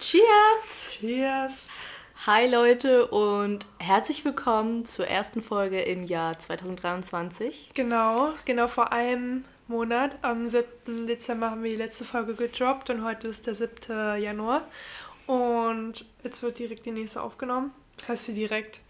Cheers! Cheers! Hi Leute und herzlich willkommen zur ersten Folge im Jahr 2023. Genau, genau vor einem Monat. Am 7. Dezember haben wir die letzte Folge gedroppt und heute ist der 7. Januar. Und jetzt wird direkt die nächste aufgenommen. Das heißt sie direkt.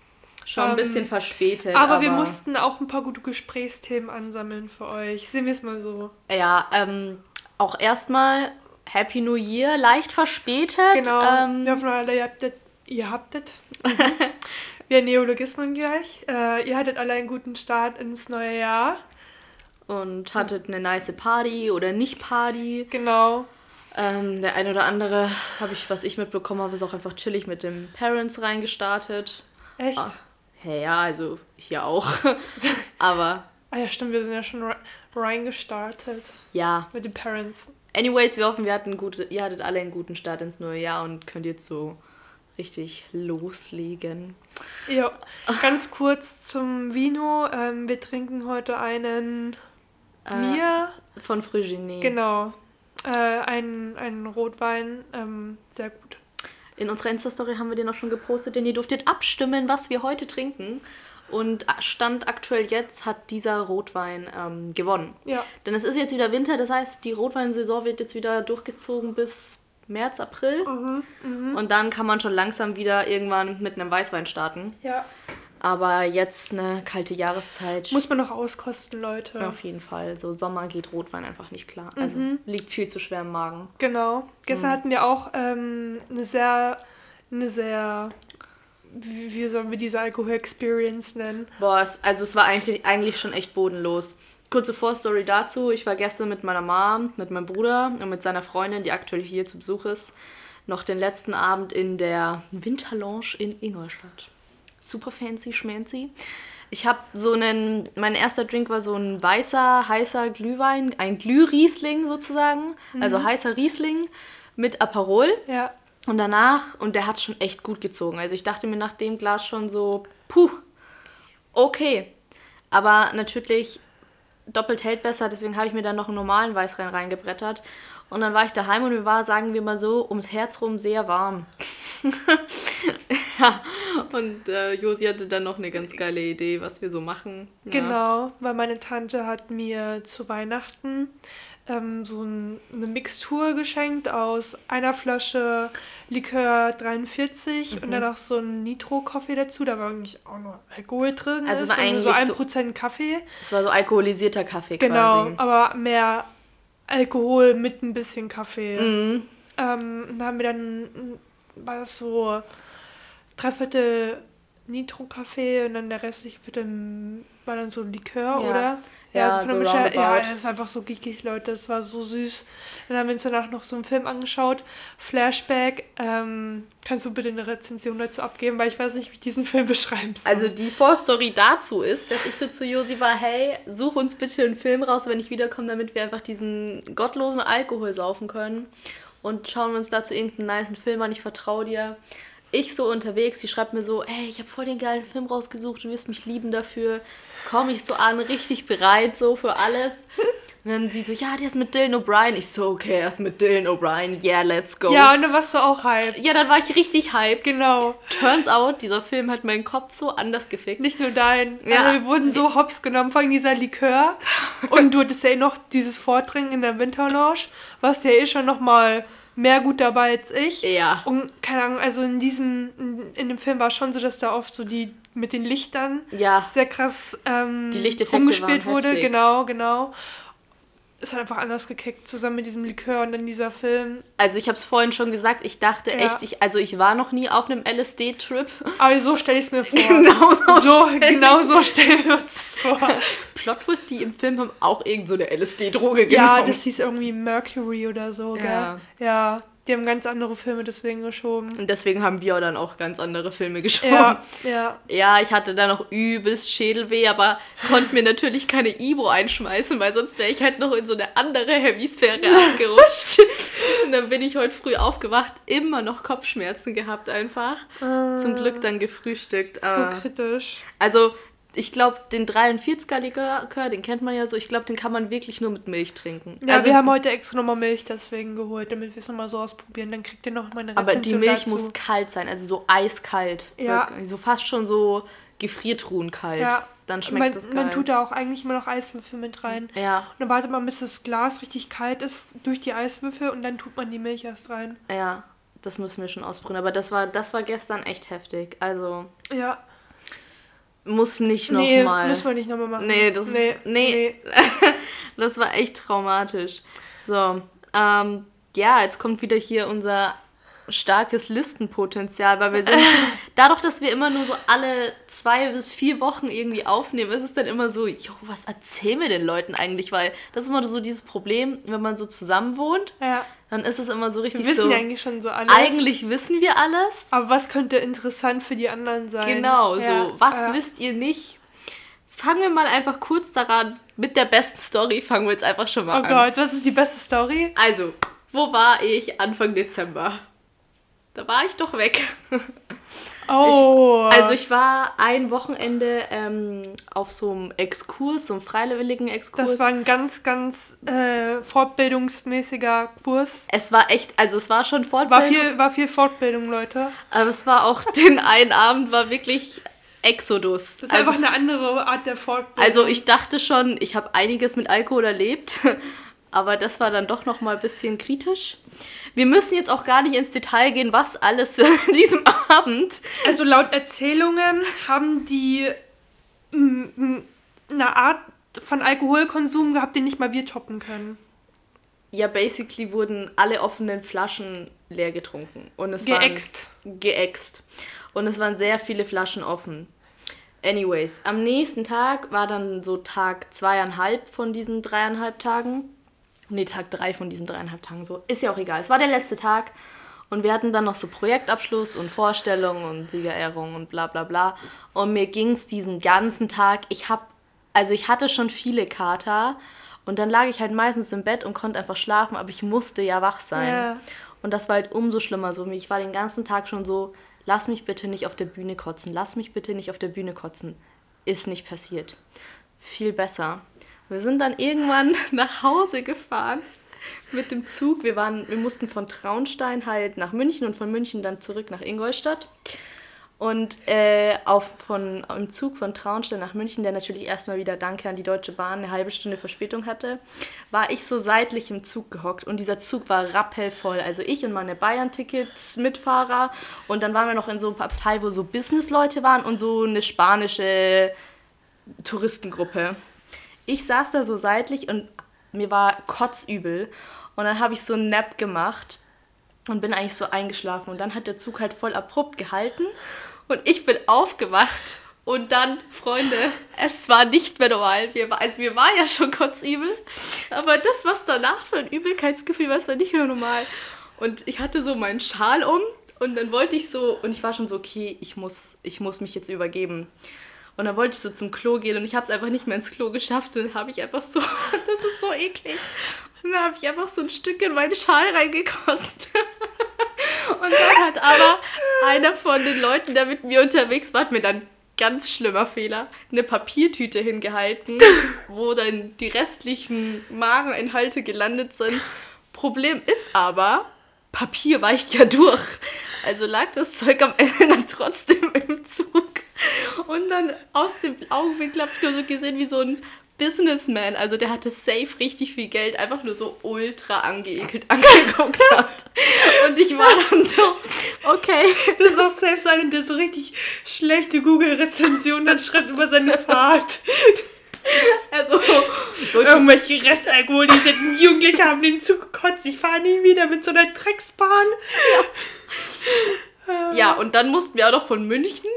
Schon ein bisschen verspätet. Aber, aber, wir mussten auch ein paar gute Gesprächsthemen ansammeln für euch. Sehen wir es mal so. Ja, ähm, auch erstmal Happy New Year, leicht verspätet. Genau. Ähm, wir hoffen alle, ihr habt das. Ihr habt das. wir Neologismen gleich. Äh, ihr hattet alle einen guten Start ins neue Jahr. Und hattet eine nice Party oder nicht Party. Genau. Ähm, der eine oder andere, habe ich, was ich mitbekommen habe, ist auch einfach chillig mit dem Parents reingestartet. Echt? Ah, hey, ja, also hier auch. Aber. Ah ja, stimmt, wir sind ja schon reingestartet. Ja. Mit den Parents. Anyways, wir hoffen, wir hatten gute, ihr hattet alle einen guten Start ins neue Jahr und könnt jetzt so richtig loslegen. Ja, ganz kurz zum Vino. Ähm, wir trinken heute einen äh, Mir. Von Frigine. Genau. Äh, einen, einen Rotwein. Ähm, sehr gut. In unserer Insta-Story haben wir den auch schon gepostet, denn ihr durftet abstimmen, was wir heute trinken. Und Stand aktuell jetzt hat dieser Rotwein ähm, gewonnen. Ja. Denn es ist jetzt wieder Winter, das heißt, die Rotweinsaison wird jetzt wieder durchgezogen bis März, April. Mhm, mh. Und dann kann man schon langsam wieder irgendwann mit einem Weißwein starten. Ja. Aber jetzt eine kalte Jahreszeit. Muss man noch auskosten, Leute. Auf jeden Fall. So Sommer geht Rotwein einfach nicht klar. Also Mhm. liegt viel zu schwer im Magen. Genau. Gestern hatten wir auch ähm, eine sehr, eine sehr, wie, wie sollen wir diese Alkohol-Experience nennen? Boah, es, also es war eigentlich, eigentlich schon echt bodenlos. Kurze Vorstory dazu. Ich war gestern mit meiner Mom, mit meinem Bruder und mit seiner Freundin, die aktuell hier zu Besuch ist, noch den letzten Abend in der Winterlounge in Ingolstadt. Super fancy, schmancy. Ich habe so einen, mein erster Drink war so ein weißer, heißer Glühwein, ein Glühriesling sozusagen, also heißer Riesling mit Aperol. Ja. Und danach, und der hat schon echt gut gezogen. Also ich dachte mir nach dem Glas schon so, puh, okay. Aber natürlich doppelt hält besser, deswegen habe ich mir dann noch einen normalen Weißwein reingebrettert. Und dann war ich daheim und mir war, sagen wir mal so, ums Herz rum sehr warm. ja, und äh, Josi hatte dann noch eine ganz geile Idee, was wir so machen. Ja. Genau, weil meine Tante hat mir zu Weihnachten ähm, so ein, eine Mixtur geschenkt aus einer Flasche Likör 43 Mhm. und dann auch so ein Nitro-Kaffee dazu. Da war eigentlich auch nur Alkohol drin. Also ist war eigentlich so so- 1% Kaffee. Es war so alkoholisierter Kaffee Genau, quasi. aber mehr Alkohol mit ein bisschen Kaffee. Mhm. Ähm, und da haben wir dann, war das so Dreiviertel Nitro-Kaffee und dann der restliche Viertel war dann so Likör, Ja. oder? Ja, der so Mische- ja, das war einfach so geekig, Leute. Das war so süß. Dann haben wir uns danach noch so einen Film angeschaut. Flashback. Ähm, kannst du bitte eine Rezension dazu abgeben, weil ich weiß nicht, wie ich diesen Film beschreiben soll. Also die Vorstory dazu ist, dass ich so zu Josi war, hey, such uns bitte einen Film raus, wenn ich wiederkomme, damit wir einfach diesen gottlosen Alkohol saufen können. Und schauen wir uns dazu irgendeinen niceen Film an, ich vertraue dir. Ich so unterwegs, die schreibt mir so, ey, ich habe voll den geilen Film rausgesucht, du wirst mich lieben dafür. Komme ich so an, richtig bereit so für alles. Und dann sie so, ja, der ist mit Dylan O'Brien. Ich so, okay, er ist mit Dylan O'Brien, yeah, let's go. ja, und dann warst du auch hype. ja, dann war ich richtig hyped. Genau. Turns out, dieser Film hat meinen Kopf so anders gefickt. Nicht nur dein. Ja. Also wir wurden so hops genommen, allem dieser Likör. Und du hattest ja eh noch dieses Vordringen in der Winterlounge. Warst ja eh schon noch mal mehr gut dabei als ich. Ja. Und keine Ahnung, also in diesem, in, in dem Film war es schon so, dass da oft so die mit den Lichtern Ja. sehr krass ähm, Die waren wurde. heftig. Genau, genau. Es hat einfach anders gekickt, zusammen mit diesem Likör und dann dieser Film. Also ich habe es vorhin schon gesagt, ich dachte Ja. echt, ich, also ich war noch nie auf einem LSD-Trip. Aber so stelle ich es mir vor. Genau so So, genau so stellen wir uns vor. Plot-Twist, die im Film haben auch irgend so eine LSD-Droge Ja, genommen. das hieß irgendwie Mercury oder so, gell? Ja. Ja, die haben ganz andere Filme deswegen geschoben. Und deswegen haben wir dann auch ganz andere Filme geschoben. Ja, ja. Ja, ich hatte da noch übelst Schädelweh, aber konnte mir natürlich keine Ibo einschmeißen, weil sonst wäre ich halt noch in so eine andere Hemisphäre abgerutscht. Und dann bin ich heute früh aufgewacht, immer noch Kopfschmerzen gehabt einfach. Zum Glück dann gefrühstückt. So aber- kritisch. Also, ich glaube, den 43er Likör, den kennt man ja so, ich glaube, den kann man wirklich nur mit Milch trinken. Ja, also, wir haben heute extra nochmal Milch deswegen geholt, damit wir es nochmal so ausprobieren. Dann kriegt ihr noch meine aber die Rezension Milch dazu. muss kalt sein, also so eiskalt. Ja. Wirklich. So fast schon so Gefriertruhen kalt. Ja. Dann schmeckt man, es geil. man tut da auch eigentlich immer noch Eiswürfel mit rein. ja, Und dann wartet man, bis das Glas richtig kalt ist durch die Eiswürfel und dann tut man die Milch erst rein. ja, das müssen wir schon ausprobieren. Aber das war, das war gestern echt heftig. Also Ja. Muss nicht nee, nochmal. müssen wir nicht nochmal machen. Nee, das nee, ist. Nee. das war echt traumatisch. So, ähm, ja, jetzt kommt wieder hier unser starkes Listenpotenzial, weil wir sind, dadurch, dass wir immer nur so alle zwei bis vier Wochen irgendwie aufnehmen, ist es dann immer so, jo, was erzählen wir den Leuten eigentlich? Weil das ist immer so dieses Problem, wenn man so zusammen wohnt, Ja. Dann ist es immer so Wir richtig wissen so, ja eigentlich schon so alles. eigentlich wissen wir alles, Aber was könnte interessant für die anderen sein? Genau, Ja, so, was ja. wisst ihr nicht? Fangen wir mal einfach kurz daran, mit der besten Story fangen wir jetzt einfach schon mal Oh an. Gott, was ist die beste Story? Also, wo war ich Anfang Dezember? Da war ich doch weg. Oh. Also ich war ein Wochenende ähm, auf so einem Exkurs, so einem freiwilligen Exkurs. das war ein ganz, ganz äh, fortbildungsmäßiger Kurs. es war echt, also es war schon War Fortbildung, viel, war viel Fortbildung, Leute. aber es war auch den einen Abend war wirklich Exodus. Das ist also, einfach eine andere Art der Fortbildung. also ich dachte schon, ich habe einiges mit Alkohol erlebt, aber das war dann doch noch mal ein bisschen kritisch. Wir müssen jetzt auch gar nicht ins Detail gehen, was alles zu diesem Abend. Also laut Erzählungen haben die mm, mm, eine Art von Alkoholkonsum gehabt, den nicht mal wir toppen können. Ja, basically wurden alle offenen Flaschen leer getrunken. Und es Geäxt. Waren, geäxt. Und es waren sehr viele Flaschen offen. Anyways, am nächsten Tag war dann so Tag zweieinhalb von diesen dreieinhalb Tagen. Nee, Tag drei von diesen dreieinhalb Tagen so. Ist ja auch egal. Es war der letzte Tag. Und wir hatten dann noch so Projektabschluss und Vorstellung und Siegerehrung und bla bla bla. Und mir ging es diesen ganzen Tag. Ich hab, also ich hatte schon viele Kater. Und dann lag ich halt meistens im Bett und konnte einfach schlafen, aber ich musste ja wach sein. Ja. Und das war halt umso schlimmer. So, ich war den ganzen Tag schon so, lass mich bitte nicht auf der Bühne kotzen, lass mich bitte nicht auf der Bühne kotzen. Ist nicht passiert. Viel besser. Wir sind dann irgendwann nach Hause gefahren mit dem Zug. Wir, waren, wir mussten von Traunstein halt nach München und von München dann zurück nach Ingolstadt. Und äh, auf von, im Zug von Traunstein nach München, der natürlich erstmal wieder Danke an die Deutsche Bahn eine halbe Stunde Verspätung hatte, war ich so seitlich im Zug gehockt und dieser Zug war rappelvoll. Also ich und meine Bayern-Tickets-Mitfahrer und dann waren wir noch in so einem Abteil, wo so Business-Leute waren und so eine spanische Touristengruppe. Ich saß da so seitlich und mir war kotzübel und dann habe ich so einen Nap gemacht und bin eigentlich so eingeschlafen und dann hat der Zug halt voll abrupt gehalten und ich bin aufgewacht und dann, Freunde, es war nicht mehr normal. Mir also mir war ja schon kotzübel, aber das, was danach für ein Übelkeitsgefühl war, war nicht mehr normal. Und ich hatte so meinen Schal um und dann wollte ich so, und ich war schon so, okay, ich muss, ich muss mich jetzt übergeben. Und dann wollte ich so zum Klo gehen und ich habe es einfach nicht mehr ins Klo geschafft. Und dann habe ich einfach so, das ist so eklig. Und dann habe ich einfach so ein Stück in meinen Schal reingekotzt. Und dann hat aber einer von den Leuten, der mit mir unterwegs war, hat mir dann ganz schlimmer Fehler, eine Papiertüte hingehalten, wo dann die restlichen Mageninhalte gelandet sind. Problem ist aber, Papier weicht ja durch. Also lag das Zeug am Ende dann trotzdem im Zug. Und dann aus dem Augenwinkel habe ich nur so gesehen, wie so ein Businessman, also der hatte safe richtig viel Geld, einfach nur so ultra angeekelt angeguckt hat. Und ich war dann so, okay. Das ist auch selbst einer, der so richtig schlechte Google-Rezensionen dann schreibt über seine Fahrt. Also, Irgendwelche Restalkoholisierten Jugendliche haben den Zug gekotzt. Ich fahre nie wieder mit so einer Drecksbahn. ja, und dann mussten wir auch noch von München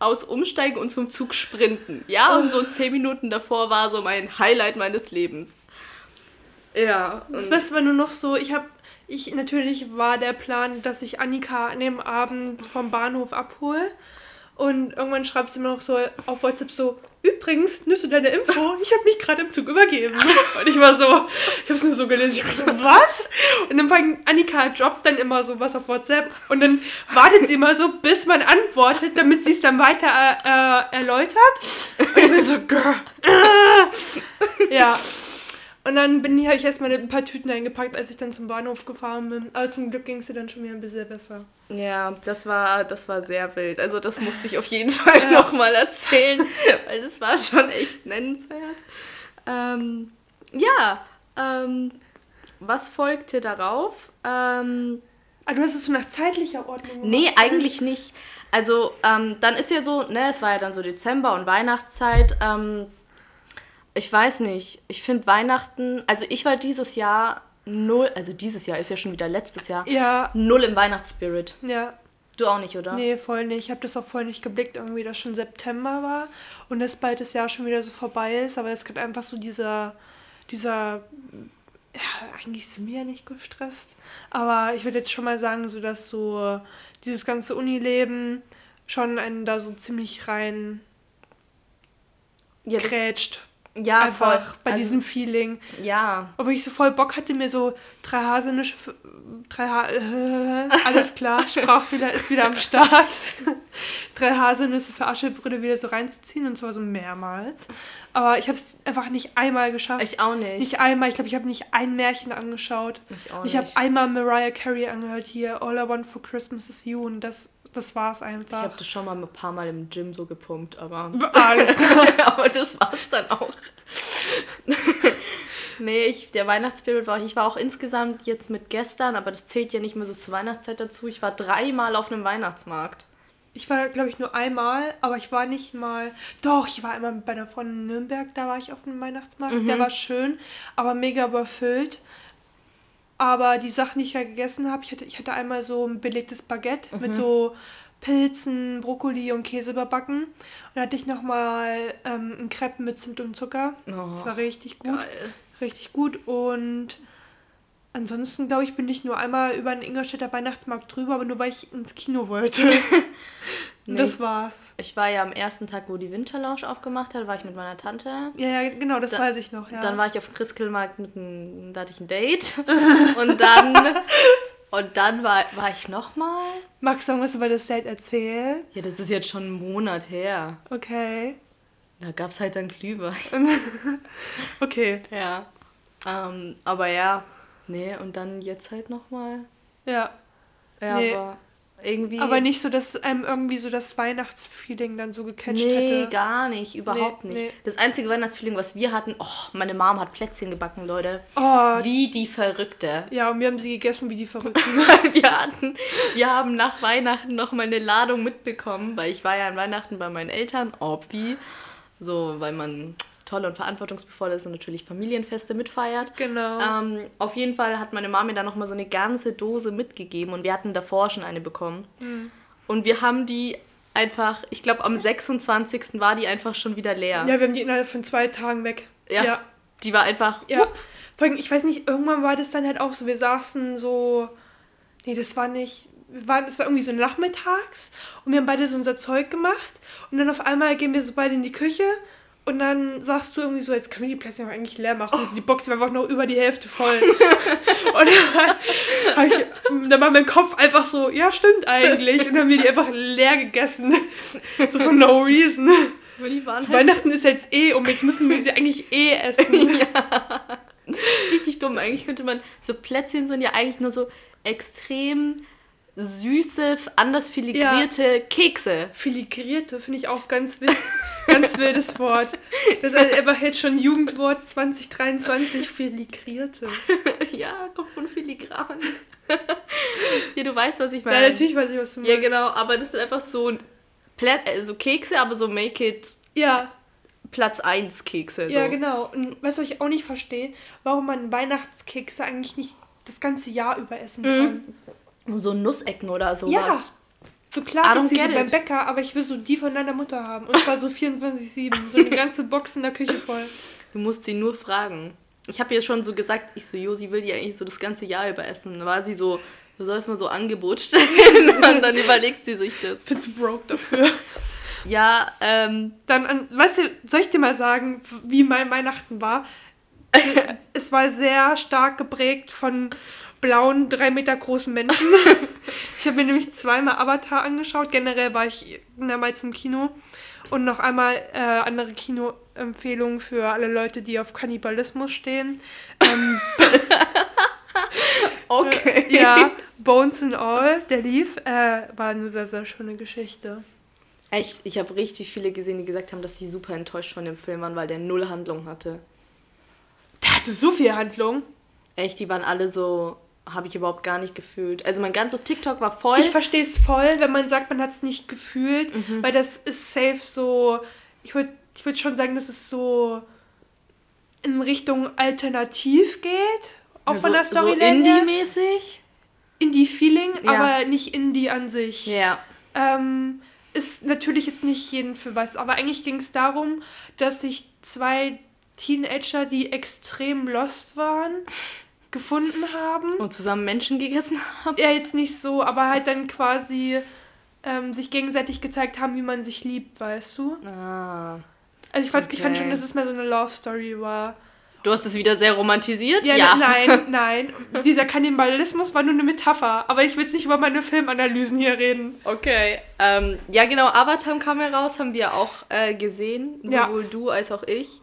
aus umsteigen und zum Zug sprinten. Ja, und so zehn Minuten davor war so mein Highlight meines Lebens. Ja. Das Beste war nur noch so, ich habe, ich, natürlich war der Plan, dass ich Annika an dem Abend vom Bahnhof abhole. Und irgendwann schreibt sie mir noch so auf WhatsApp so, übrigens, nimmst du deine Info? Ich habe mich gerade im Zug übergeben. Und ich war so, ich habe es nur so gelesen, ich war so, was? Und dann fängt Annika droppt dann immer so was auf WhatsApp und dann wartet sie immer so, bis man antwortet, damit sie es dann weiter äh, äh, erläutert. Und ich bin so, Girl. ja. Und dann bin ich, habe ich erstmal ein paar Tüten eingepackt, als ich dann zum Bahnhof gefahren bin. Aber zum Glück ging es dir dann schon wieder ein bisschen besser. Ja, das war, das war sehr wild. Also das musste ich auf jeden Fall ja. nochmal erzählen, weil das war schon echt nennenswert. Ähm, ja, ähm, was folgte darauf? Ähm, ah, du hast es so nach zeitlicher Ordnung gemacht? Nee, eigentlich nicht. Also ähm, dann ist ja so, ne, es war ja dann so Dezember und Weihnachtszeit. Ich weiß nicht. Ich finde Weihnachten, also ich war dieses Jahr null, also dieses Jahr ist ja schon wieder letztes Jahr, ja. null im Weihnachtsspirit. Ja. Du auch nicht, oder? Nee, voll nicht. Ich habe das auch voll nicht geblickt, irgendwie, dass schon September war und dass bald das Jahr schon wieder so vorbei ist. Aber es gibt einfach so dieser, dieser, ja, eigentlich sind wir ja nicht gestresst. Aber ich würde jetzt schon mal sagen, so dass so dieses ganze Unileben schon einen da so ziemlich rein ja, grätscht. Ja, einfach voll. bei also, diesem Feeling. Ja. Obwohl ich so voll Bock hatte, mir so drei Haselnüsse, drei ha äh, alles klar, Sprachfehler ist wieder am Start. drei Haselnüsse für Aschebrüder wieder so reinzuziehen und zwar so mehrmals. Aber ich habe es einfach nicht einmal geschafft. Ich auch nicht. Nicht einmal. Ich glaube, ich habe nicht ein Märchen angeschaut. Ich auch nicht. Ich habe einmal Mariah Carey angehört hier, All I Want for Christmas is You und das das war's einfach. Ich habe das schon mal ein paar Mal im Gym so gepumpt, aber. Alles klar. aber das war's dann auch. nee, ich, der Weihnachtsspirit war, ich war auch insgesamt jetzt mit gestern, aber das zählt ja nicht mehr so zur Weihnachtszeit dazu. Ich war dreimal auf einem Weihnachtsmarkt. Ich war, glaube ich, nur einmal, aber ich war nicht mal. Doch, ich war einmal bei der Freundin in Nürnberg, da war ich auf einem Weihnachtsmarkt. Mhm. Der war schön, aber mega überfüllt. Aber die Sachen, die ich ja gegessen habe, ich hatte, ich hatte einmal so ein belegtes Baguette mhm. mit so Pilzen, Brokkoli und Käse überbacken. Und dann hatte ich nochmal ähm, ein Crepe mit Zimt und Zucker. Oh, das war richtig gut. Geil. Richtig gut. Und ansonsten, glaube ich, bin ich nur einmal über den Ingolstädter Weihnachtsmarkt drüber, aber nur weil ich ins Kino wollte. nee, das war's. Ich war ja am ersten Tag, wo die Winterlounge aufgemacht hat, war ich mit meiner Tante. Ja, ja genau, das da, weiß ich noch, ja. Dann war ich auf Christkindlmarkt mit einem, da hatte ich ein Date. und dann, und dann war, war ich nochmal. Magst du irgendwas über das Date erzählen? Ja, das ist jetzt schon einen Monat her. Okay. Da gab's halt dann Glühwein. okay. Ja. Ähm, aber ja, nee, und dann jetzt halt nochmal. Ja. Ja, nee. aber irgendwie. Aber nicht so, dass einem irgendwie so das Weihnachtsfeeling dann so gecatcht nee, hätte. Nee, gar nicht, überhaupt nee, nicht. Nee. Das einzige Weihnachtsfeeling, was wir hatten, oh, meine Mom hat Plätzchen gebacken, Leute. Oh. Wie die Verrückte. Ja, und wir haben sie gegessen wie die Verrückten. wir hatten, wir haben nach Weihnachten noch mal eine Ladung mitbekommen, weil ich war ja an Weihnachten bei meinen Eltern, obvi. So, weil man toll und verantwortungsvoll ist und natürlich Familienfeste mitfeiert. Genau. Ähm, auf jeden Fall hat meine Mama mir dann nochmal so eine ganze Dose mitgegeben und wir hatten davor schon eine bekommen. Mhm. Und wir haben die einfach, ich glaube am 26. war die einfach schon wieder leer. Ja, wir haben die innerhalb von zwei Tagen weg. Ja. ja. Die war einfach. Ja. Vor allem, ich weiß nicht, irgendwann war das dann halt auch so, wir saßen so. Nee, das war nicht. Wir waren, es war irgendwie so nachmittags und wir haben beide so unser Zeug gemacht und dann auf einmal gehen wir so beide in die Küche und dann sagst du irgendwie so, jetzt können wir die Plätzchen eigentlich leer machen. Oh. Die Box war einfach noch über die Hälfte voll. und dann, ich, dann war mein Kopf einfach so, ja, stimmt eigentlich. Und dann haben wir die einfach leer gegessen. so for no reason. Halt Weihnachten ist jetzt eh um, jetzt müssen wir sie eigentlich eh essen. ja. Richtig dumm. Eigentlich könnte man, so Plätzchen sind ja eigentlich nur so extrem süße, anders filigrierte ja. Kekse. Filigrierte finde ich auch ganz wild. ganz wildes Wort. Das ist einfach jetzt schon Jugendwort 2023, filigrierte. ja, kommt von filigran. ja, du weißt, was ich meine. Ja, natürlich weiß ich, was du meinst. Ja, genau, aber das sind einfach so, Plä so Kekse, aber so Make It. Ja. Platz 1 Kekse. So. Ja, genau. Und weißt du, was ich auch nicht verstehe? Warum man Weihnachtskekse eigentlich nicht das ganze Jahr über essen kann. Mhm. So Nussecken oder sowas. Ja, so klar gibt sie beim Bäcker, aber ich will so die von deiner Mutter haben. Und zwar so 24-7. So eine ganze Box in der Küche voll. Du musst sie nur fragen. Ich habe ihr schon so gesagt, ich so, Josi will die eigentlich so das ganze Jahr über essen. Da war sie so, du sollst mal so Angebot stellen. und dann überlegt sie sich das. Bin zu broke dafür. Ja, ähm. Dann, an, weißt du, soll ich dir mal sagen, wie mein Weihnachten war? es war sehr stark geprägt von blauen, drei Meter großen Menschen. ich habe mir nämlich zweimal Avatar angeschaut. Generell war ich mehrmals im Kino. Und noch einmal äh, andere Kinoempfehlungen für alle Leute, die auf Kannibalismus stehen. Ähm, okay. Äh, ja, Bones and All, der lief, äh, war eine sehr, sehr schöne Geschichte. Echt, ich habe richtig viele gesehen, die gesagt haben, dass sie super enttäuscht von dem Film waren, weil der null Handlung hatte. Der hatte so viel Handlung. Echt, die waren alle so, habe ich überhaupt gar nicht gefühlt. Also mein ganzes TikTok war voll. Ich verstehe es voll, wenn man sagt, man hat es nicht gefühlt, Mhm. weil das ist safe so, ich würde ich würd schon sagen, dass es so in Richtung alternativ geht, auch von der so, Storyline so. Indie-mäßig. Indie-Feeling, Ja. aber nicht Indie an sich. Ja. Ähm, ist natürlich jetzt nicht jeden für was, aber eigentlich ging es darum, dass sich zwei Teenager, die extrem lost waren, gefunden haben. Und zusammen Menschen gegessen haben. Ja, jetzt nicht so, aber halt dann quasi ähm, sich gegenseitig gezeigt haben, wie man sich liebt, weißt du? Ah. Also ich fand, ich fand Okay. schon, dass es mehr so eine Love Story war. Du hast es wieder sehr romantisiert? Ja, ne, nein, nein. Dieser Kannibalismus war nur eine Metapher. Aber ich will jetzt nicht über meine Filmanalysen hier reden. Okay. Ähm, ja, genau, Avatar kam heraus, haben wir auch äh, gesehen. Ja. Sowohl du als auch ich.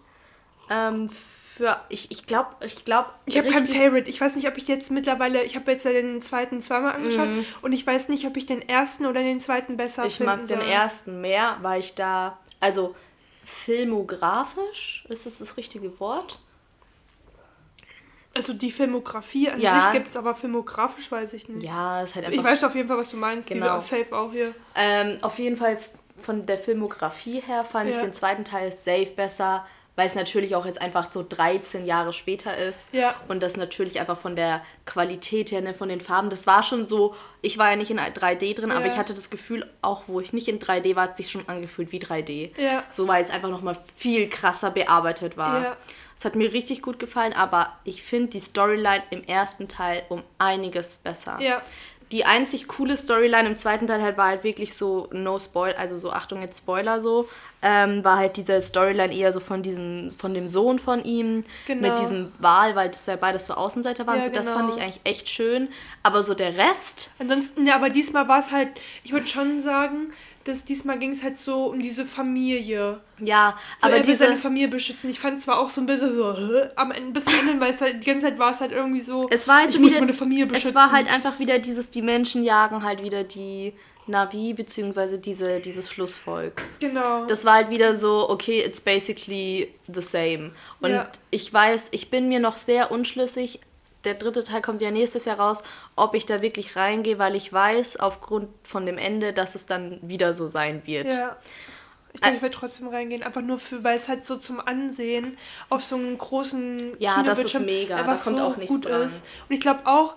Ähm, für, ich ich glaube, ich glaube. Ich habe kein Favorite. Ich weiß nicht, ob ich jetzt mittlerweile, ich habe jetzt ja den zweiten zweimal angeschaut und ich weiß nicht, ob ich den ersten oder den zweiten besser Mhm. Ich finden mag den soll. ersten mehr, weil ich da, also filmografisch, ist das das richtige Wort? Also die Filmografie an Ja. sich gibt es, aber filmografisch weiß ich nicht. Ja, ist halt ich einfach. weiß auf jeden Fall, was du meinst. Die Genau. war safe auch hier. Ähm, auf jeden Fall von der Filmografie her fand ich Ja. den zweiten Teil safe besser, weil es natürlich auch jetzt einfach so 13 Jahre später ist. Ja. Und das natürlich einfach von der Qualität her, ne, von den Farben, das war schon so, ich war ja nicht in 3D drin, aber Ja. ich hatte das Gefühl, auch wo ich nicht in 3D war, hat es sich schon angefühlt wie 3D. Ja. So, weil es einfach nochmal viel krasser bearbeitet war. Ja. Es hat mir richtig gut gefallen, aber ich finde die Storyline im ersten Teil um einiges besser. Ja. Die einzig coole Storyline im zweiten Teil halt war halt wirklich so no spoil, also so Achtung jetzt Spoiler so, ähm, war halt diese Storyline eher so von diesem, von dem Sohn von ihm Genau. mit diesem Wahl, weil das ja beides so Außenseiter waren. Ja, so, das genau. fand ich eigentlich echt schön. Aber so der Rest, Ansonsten, ja, aber diesmal war es halt, ich würde schon sagen, dass diesmal ging es halt so um diese Familie. ja, So, aber er will diese. seine Familie beschützen. Ich fand zwar auch so ein bisschen so, hä? am Ende, bis zum Ende, weil es halt, die ganze Zeit war es halt irgendwie so, Es war halt ich muss wieder, meine Familie beschützen. Es war halt einfach wieder dieses, die Menschen jagen halt wieder die Navi, beziehungsweise diese, dieses Flussvolk. Genau. Das war halt wieder so, okay, it's basically the same. Und Ja. ich weiß, ich bin mir noch sehr unschlüssig. Der dritte Teil kommt ja nächstes Jahr raus, ob ich da wirklich reingehe, weil ich weiß, aufgrund von dem Ende, dass es dann wieder so sein wird. ja. Ich denke, ich werde trotzdem reingehen, einfach nur für, weil es halt so zum Ansehen auf so einem großen Ja, das ist mega, da kommt so auch nichts gut dran. ist. Und ich glaube auch,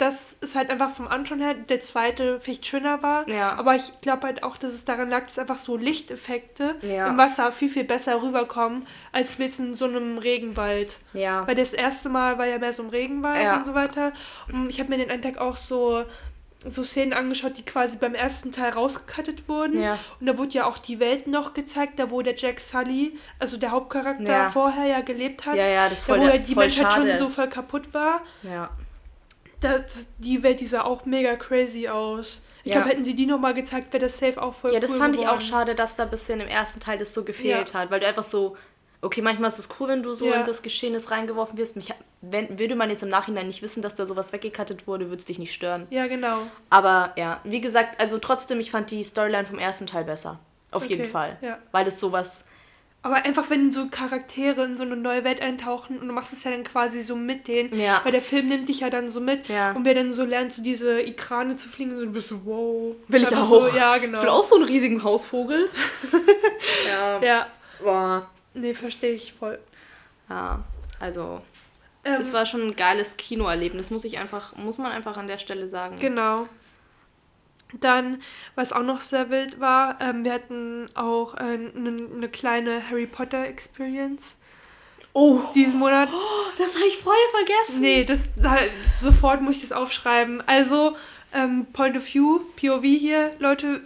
dass es halt einfach vom Anschauen her der zweite vielleicht schöner war. Ja. Aber ich glaube halt auch, dass es daran lag, dass einfach so Lichteffekte Ja. im Wasser viel, viel besser rüberkommen, als jetzt in so einem Regenwald. Ja. Weil das erste Mal war ja mehr so im Regenwald Ja. und so weiter. Und ich habe mir den einen Tag auch so, so Szenen angeschaut, die quasi beim ersten Teil rausgekattet wurden. Ja. Und da wurde ja auch die Welt noch gezeigt, da wo der Jack Sully, also der Hauptcharakter, Ja. vorher ja gelebt hat. Ja, ja, das ist da voll wo ja die voll Menschheit schon schade. so voll kaputt war. ja. Das, die Welt, die sah auch mega crazy aus. Ich Ja. glaube, hätten sie die nochmal gezeigt, wäre das safe auch voll Ja, das cool fand ich auch geworden. schade, dass da ein bisschen im ersten Teil das so gefehlt Ja. hat, weil du einfach so, okay, manchmal ist es cool, wenn du so Ja. in das Geschehnis reingeworfen wirst. Mich, wenn, würde man jetzt im Nachhinein nicht wissen, dass da sowas weggekattet wurde, würde es dich nicht stören. Ja, genau. Aber ja, wie gesagt, also trotzdem, ich fand die Storyline vom ersten Teil besser. Auf jeden Okay, Fall. ja. Weil das sowas, Aber einfach, wenn so Charaktere in so eine neue Welt eintauchen und du machst es ja dann quasi so mit denen, Ja. weil der Film nimmt dich ja dann so mit Ja. und wer dann so lernt, so diese Ikrane zu fliegen, so du bist so, wow. will ich auch. So, ja, genau. Ich will auch so einen riesigen Hausvogel. ja. Ja, Boah. nee, verstehe ich voll. Ja, also, Ähm, das war schon ein geiles Kinoerlebnis, muss ich einfach, muss man einfach an der Stelle sagen. Genau. Dann, was auch noch sehr wild war, ähm, wir hatten auch eine ne kleine Harry Potter Experience Oh, diesen Monat. das habe ich voll vergessen. Nee, das halt, sofort muss ich das aufschreiben. Also, ähm, Point of View, POV hier, Leute,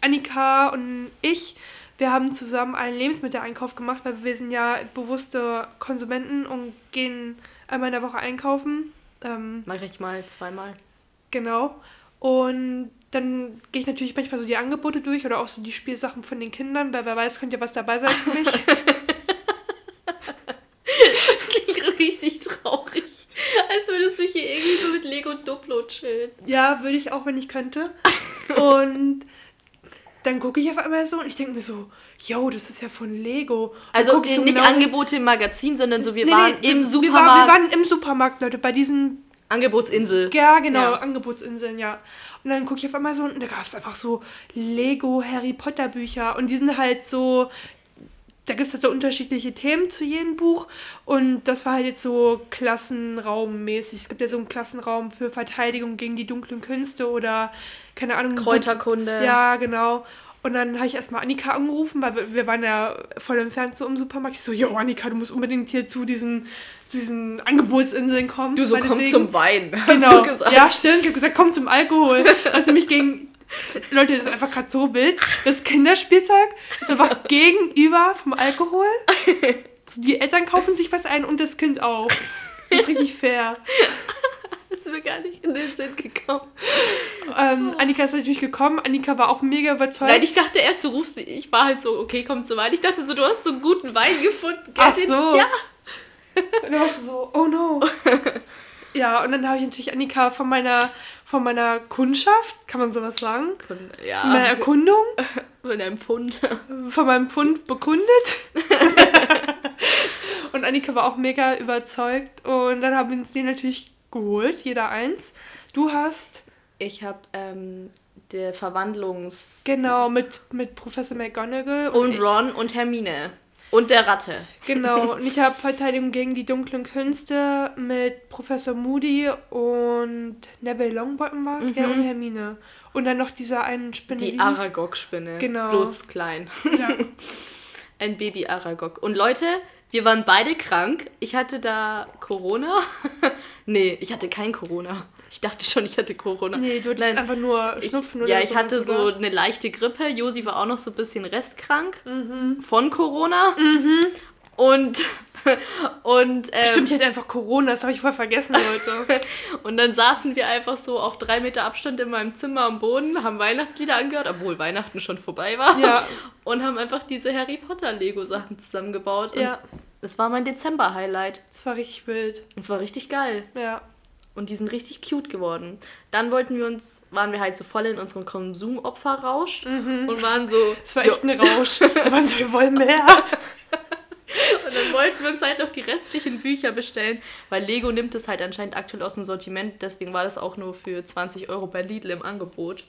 Annika und ich, wir haben zusammen einen Lebensmitteleinkauf gemacht, weil wir sind ja bewusste Konsumenten und gehen einmal in der Woche einkaufen. Ähm, Mache ich mal zweimal. Genau. Und dann gehe ich natürlich manchmal so die Angebote durch oder auch so die Spielsachen von den Kindern, weil wer weiß, könnte ja was dabei sein für mich. Das klingt richtig traurig. Als würdest du hier irgendwie so mit Lego Duplo chillen. ja, würde ich auch, wenn ich könnte. Und dann gucke ich auf einmal so und ich denke mir so, yo, das ist ja von Lego. Und Also ich so nicht genau- Angebote im Magazin, sondern so, wir Nee, waren nee, im wir, Supermarkt. waren, wir waren im Supermarkt, Leute, bei diesen Angebotsinsel. Ja, genau, Ja. Angebotsinseln, ja. Und dann gucke ich auf einmal so und da gab es einfach so Lego Harry Potter Bücher und die sind halt so, da gibt es halt so unterschiedliche Themen zu jedem Buch und das war halt jetzt so Klassenraummäßig. Es gibt ja so einen Klassenraum für Verteidigung gegen die dunklen Künste oder keine Ahnung. Kräuterkunde. Ja, genau. Und dann habe ich erstmal Annika angerufen, weil wir, waren ja voll entfernt so im Supermarkt. Ich so, yo, Annika, du musst unbedingt hier zu diesen, zu diesen Angebotsinseln kommen. Du so komm zum Wein. Hast Genau. du gesagt. Ja, stimmt. Ich habe gesagt, komm zum Alkohol. Das ist nämlich gegen. Leute, das ist einfach gerade so wild. Das Kinderspielzeug ist einfach gegenüber vom Alkohol. Die Eltern kaufen sich was ein und das Kind auch. Das ist richtig fair. Ist mir gar nicht in den Sinn gekommen. Ähm, Annika ist natürlich gekommen. Annika war auch mega überzeugt. Nein, ich dachte erst, du rufst mich. Ich war halt so, okay, komm zu Wein. Ich dachte so, du hast so einen guten Wein gefunden. Ach so. Ja. Und dann warst du so, oh no. Ja, und dann habe ich natürlich Annika von meiner, von meiner Kundschaft, kann man sowas sagen? Von, Von meiner ja, Erkundung, von einem Pfund. von meinem Pfund bekundet. und Annika war auch mega überzeugt. Und dann haben wir uns die natürlich geholt, jeder eins. Du hast, Ich habe ähm, der Verwandlungs... genau, mit, mit Professor McGonagall Und ich, Ron und Hermine. Und der Ratte. Genau, und ich habe Verteidigung gegen die dunklen Künste mit Professor Moody und Neville Longbottom war es, gell, und Hermine. Und dann noch dieser einen Spinne. Die Aragog-Spinne. Genau. Bloß klein. Ja. Ein Baby Aragog. Und Leute, wir waren beide krank. Ich hatte da Corona. nee, ich hatte kein Corona. Ich dachte schon, ich hatte Corona. Nee, du hattest Nein, einfach nur ich, Schnupfen oder Ja, ich hatte so oder? eine leichte Grippe. Josi war auch noch so ein bisschen restkrank Mhm. von Corona. Und, und, ähm, Stimmt, ich hatte einfach Corona, das habe ich voll vergessen, Leute. und dann saßen wir einfach so auf drei Meter Abstand in meinem Zimmer am Boden, haben Weihnachtslieder angehört, obwohl Weihnachten schon vorbei war. Ja. Und haben einfach diese Harry Potter Lego-Sachen zusammengebaut. Ja, Das war mein Dezember-Highlight. das war richtig wild. Es war richtig geil. Ja. Und die sind richtig cute geworden. Dann wollten wir uns, waren wir halt so voll in unserem Konsumopferrausch und waren so. Das war echt ein Rausch. Wir wollen mehr. Und dann wollten wir uns halt noch die restlichen Bücher bestellen, weil Lego nimmt es halt anscheinend aktuell aus dem Sortiment. Deswegen war das auch nur für 20 Euro bei Lidl im Angebot.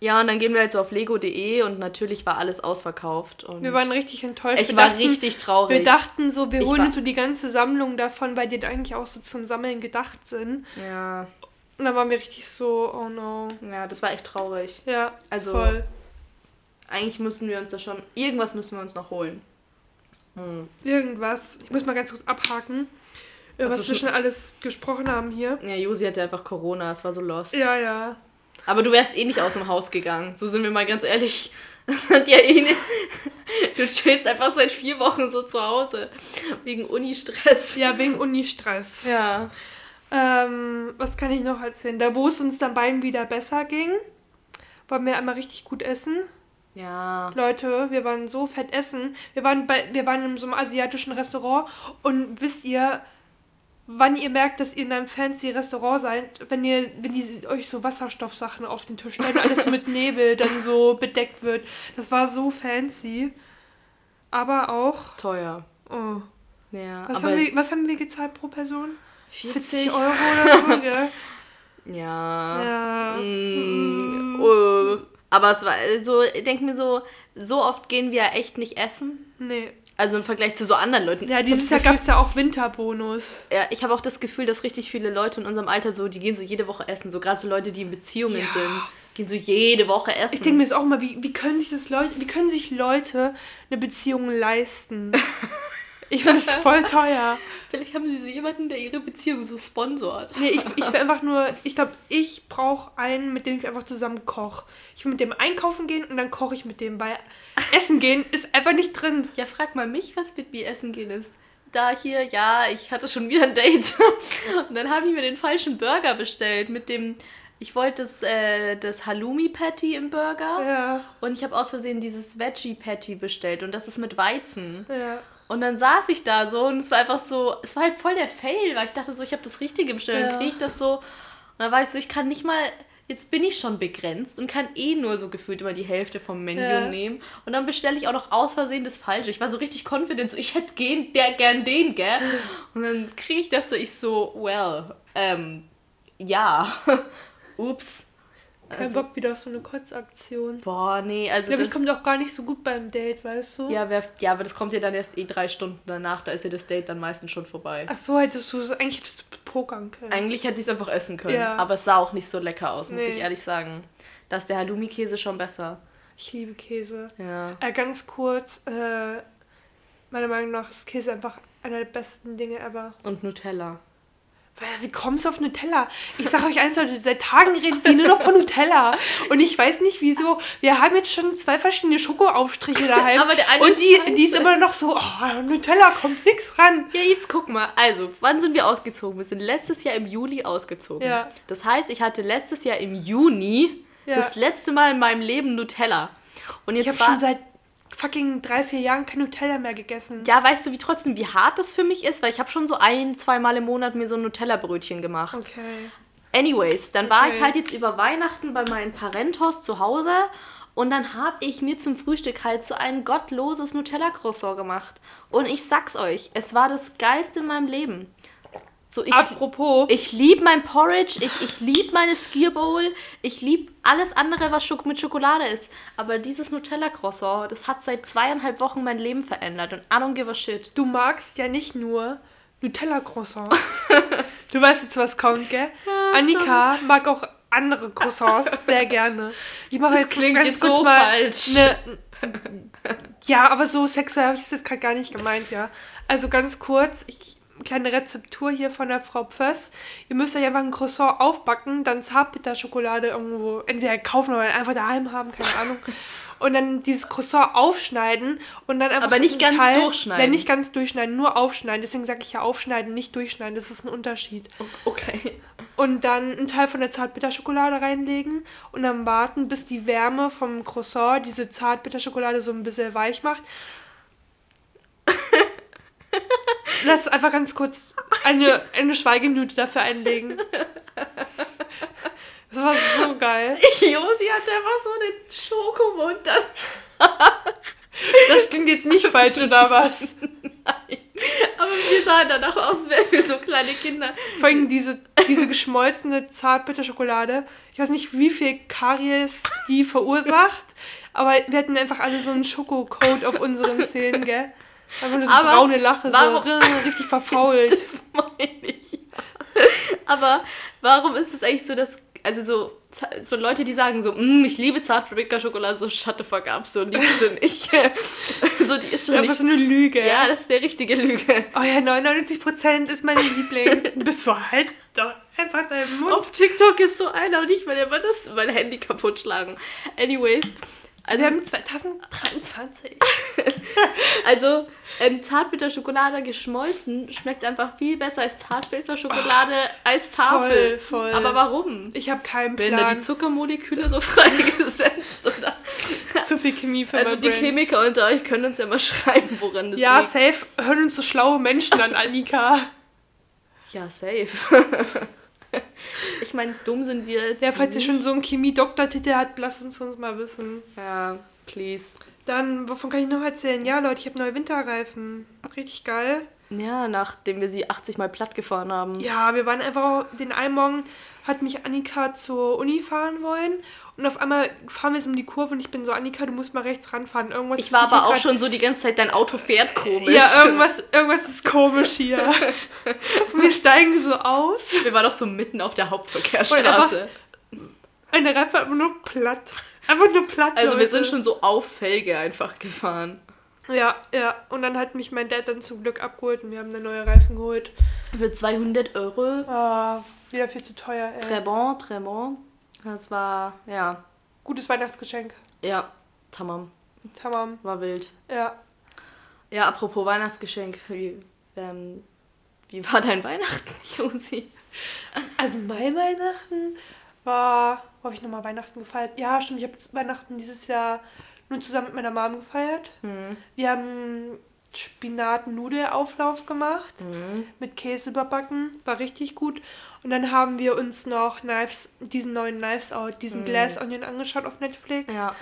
Ja, und dann gehen wir halt so auf lego.de und natürlich war alles ausverkauft. Und Wir waren richtig enttäuscht. ich wir war dachten, richtig traurig. Wir dachten so, wir Ich holen uns so die ganze Sammlung davon, weil die eigentlich auch so zum Sammeln gedacht sind. ja, Und dann waren wir richtig so, oh no. ja, das war echt traurig. Ja, Also- voll. Eigentlich müssen wir uns da schon, irgendwas müssen wir uns noch holen. Hm. Irgendwas. Ich muss mal ganz kurz abhaken, über was Also wir schon- alles gesprochen haben hier. Ja, Josi hatte einfach Corona, es war so lost. Ja, ja. Aber du wärst eh nicht aus dem Haus gegangen. So sind wir mal ganz ehrlich. Hat ja eh nicht. Du chillst einfach seit vier Wochen so zu Hause. Wegen Uni-Stress. Ja, wegen Uni-Stress. Ja. Ähm, was kann ich noch erzählen? Da, wo es uns dann beiden wieder besser ging, wollen wir einmal richtig gut essen. Ja. Leute, wir waren so fett essen. Wir waren, bei, wir waren in so einem asiatischen Restaurant und wisst ihr, wann ihr merkt, dass ihr in einem fancy Restaurant seid, wenn ihr, wenn die euch so Wasserstoffsachen auf den Tisch stellen, alles so mit Nebel dann so bedeckt wird. Das war so fancy. Aber auch. Teuer. Oh. Ja. Was, haben wir, was haben wir gezahlt pro Person? 40 Euro oder so, gell? Ja. Ja. Mm, oh. Aber es war so, ich denke mir so, so oft gehen wir echt nicht essen. Nee. Also im Vergleich zu so anderen Leuten. Ja, dieses Jahr gab es ja auch Winterbonus. Ja, ich habe auch das Gefühl, dass richtig viele Leute in unserem Alter so, die gehen so jede Woche essen. So gerade so Leute, die in Beziehungen Ja. sind, gehen so jede Woche essen. Ich denke mir jetzt auch mal, wie, wie können sich das Leute, wie können sich Leute eine Beziehung leisten? Ich finde das voll teuer. Vielleicht haben sie so jemanden, der ihre Beziehung so sponsort. Nee, ich, ich will einfach nur, ich glaube, ich brauche einen, mit dem ich einfach zusammen koche. Ich will mit dem einkaufen gehen und dann koche ich mit dem, weil Essen gehen ist einfach nicht drin. Ja, frag mal mich, was mit mir essen gehen ist. Da hier, ja, ich hatte schon wieder ein Date. Und dann habe ich mir den falschen Burger bestellt mit dem. Ich wollte das, äh, das Halloumi-Patty im Burger. Ja, Und ich habe aus Versehen dieses Veggie-Patty bestellt. Und das ist mit Weizen. ja. Und dann saß ich da so und es war einfach so, es war halt voll der Fail, weil ich dachte so, ich habe das Richtige bestellt. Ja. Dann kriege ich das so. Und dann war ich so, ich kann nicht mal, jetzt bin ich schon begrenzt und kann eh nur so gefühlt immer die Hälfte vom Menü Ja. nehmen. Und dann bestelle ich auch noch aus Versehen das Falsche. Ich war so richtig confident, so ich hätte gehen, der, gern den, gell? Und dann kriege ich das so, ich so, well, ähm, ja. Ups. Kein Also- Bock wieder auf so eine Kotzaktion. Boah, nee, also Ich glaube, ich kommt auch gar nicht so gut beim Date, weißt du? ja, wer, ja, aber das kommt ja dann erst eh drei Stunden danach, da ist ja das Date dann meistens schon vorbei. Ach so, hättest du, eigentlich hättest du pokern können. Eigentlich hätte ich es einfach essen können, Ja. aber es sah auch nicht so lecker aus, muss Nee. ich ehrlich sagen. Da ist der Halloumi-Käse schon besser. Ich liebe Käse. Ja. Äh, ganz kurz, äh, meiner Meinung nach ist Käse einfach einer der besten Dinge ever. Und Nutella. Wie kommst du auf Nutella? Ich sage euch eins, Leute, seit Tagen redet ihr nur noch von Nutella. Und ich weiß nicht wieso. Wir haben jetzt schon zwei verschiedene Schokoaufstriche daheim. Aber der eine Und die, die ist immer noch so, oh, Nutella kommt nix ran. Ja, jetzt guck mal. Also, wann sind wir ausgezogen? Wir sind letztes Jahr im Juli ausgezogen. Ja. Das heißt, ich hatte letztes Jahr im Juni Ja. das letzte Mal in meinem Leben Nutella. Und jetzt Ich habe schon seit fucking drei, vier Jahren kein Nutella mehr gegessen. Ja, weißt du, wie trotzdem, wie hart das für mich ist? Weil ich habe schon so ein, zweimal im Monat mir so ein Nutella-Brötchen gemacht. Okay. Anyways, dann war Okay. ich halt jetzt über Weihnachten bei meinen Parentos zu Hause und dann habe ich mir zum Frühstück halt so ein gottloses Nutella-Croissant gemacht. Und ich sag's euch, es war das Geilste in meinem Leben. So, ich, Apropos, ich liebe mein Porridge, ich, ich liebe meine Skier Bowl, ich liebe alles andere, was mit Schokolade ist. Aber dieses Nutella-Croissant, das hat seit zweieinhalb Wochen mein Leben verändert und I don't give a shit. du magst ja nicht nur Nutella-Croissants. du weißt jetzt, was kommt, gell? Annika mag auch andere Croissants sehr gerne. Ich mache Das jetzt klingt jetzt kurz so mal falsch. Ne, ja, aber so sexuell habe ich das jetzt gerade gar nicht gemeint, ja. Also ganz kurz, ich, kleine Rezeptur hier von der Frau Pföss. Ihr müsst euch einfach ein Croissant aufbacken, dann Zartbitterschokolade irgendwo entweder kaufen oder einfach daheim haben, keine Ahnung. Und dann dieses Croissant aufschneiden und dann einfach Aber nicht ganz durchschneiden. Nein, nicht ganz durchschneiden, nur aufschneiden. Deswegen sage ich ja aufschneiden, nicht durchschneiden. Das ist ein Unterschied. Okay. Und dann einen Teil von der Zartbitterschokolade reinlegen und dann warten, bis die Wärme vom Croissant diese Zartbitterschokolade so ein bisschen weich macht. Lass einfach ganz kurz eine, eine Schweigeminute dafür einlegen. Das war so geil. Josi hat einfach so den Schokomund dann. Das klingt jetzt nicht falsch, oder was? Aber wir sahen danach aus, wären wir so kleine Kinder. Vor allem diese, diese geschmolzene Zartbitterschokolade. Ich weiß nicht, wie viel Karies die verursacht, aber wir hatten einfach alle so einen Schokocoat auf unseren Zähnen, gell? Einfach nur so Aber braune Lache, warum- so richtig verfault. Das meine ich. Aber warum ist es eigentlich so, dass. Also so, so Leute, die sagen so, "Mm, ich liebe Zartbitterschokolade, so shut the fuck up, so liebst du nicht. so, die ist schon Einfach nicht. so eine Lüge. Ja, das ist eine richtige Lüge. Oh ja, 99% ist meine Lieblings. Bist du halt doch einfach dein Mund. Auf TikTok ist so einer und ich will immer das, mein Handy kaputt schlagen. Anyways. Also, wir haben 2023. Also, ähm, Zartbitterschokolade geschmolzen schmeckt einfach viel besser als Zartbitterschokolade als Tafel. voll. Aber warum? Ich habe keinen Werden da die Plan. Zuckermoleküle so freigesetzt? Oder? Zu viel Chemie für Also die Brain. Chemiker unter euch können uns ja mal schreiben, woran das Ja, liegt. safe. Hören uns so schlaue Menschen an, Annika. Ja, safe. Ich meine, dumm sind wir jetzt Ja, falls ihr schon so einen Chemie-Doktortitel habt, lasst es uns mal wissen. Ja, please. Dann, wovon kann ich noch erzählen? Ja, Leute, ich habe neue Winterreifen. Richtig geil. Ja, nachdem wir sie 80 Mal platt gefahren haben. Ja, wir waren einfach den einen Morgen, hat mich Annika zur Uni fahren wollen. Und auf einmal fahren wir so um die Kurve und ich bin so, Annika, du musst mal rechts ranfahren. Irgendwas Ich war aber auch schon so die ganze Zeit, dein Auto fährt komisch. Ja, irgendwas, irgendwas ist komisch hier. und wir steigen so aus. Wir waren doch so mitten auf der Hauptverkehrsstraße. Eine Reife einfach nur platt. Einfach nur platt. Also wir Leute. sind schon so auf Felge einfach gefahren. Ja, ja. Und dann hat mich mein Dad dann zum Glück abgeholt und wir haben dann neue Reifen geholt. Für 200 Euro. Ah, wieder viel zu teuer, ey. Très bon, très bon. Das war, ja, Gutes Weihnachtsgeschenk. ja, tamam. Tamam. War wild. Ja. Ja, apropos Weihnachtsgeschenk. Wie, ähm, wie war dein Weihnachten, Josi? Also mein Weihnachten war. Wo habe ich nochmal Weihnachten gefeiert? Ja, stimmt. Ich habe Weihnachten dieses Jahr nur zusammen mit meiner Mom gefeiert. Hm. Wir haben Spinat-Nudelauflauf gemacht. Mhm. Mit Käse überbacken. War richtig gut. Und dann haben wir uns noch Knives, diesen neuen Knives Out, diesen Glass Onion angeschaut auf Netflix. Ja.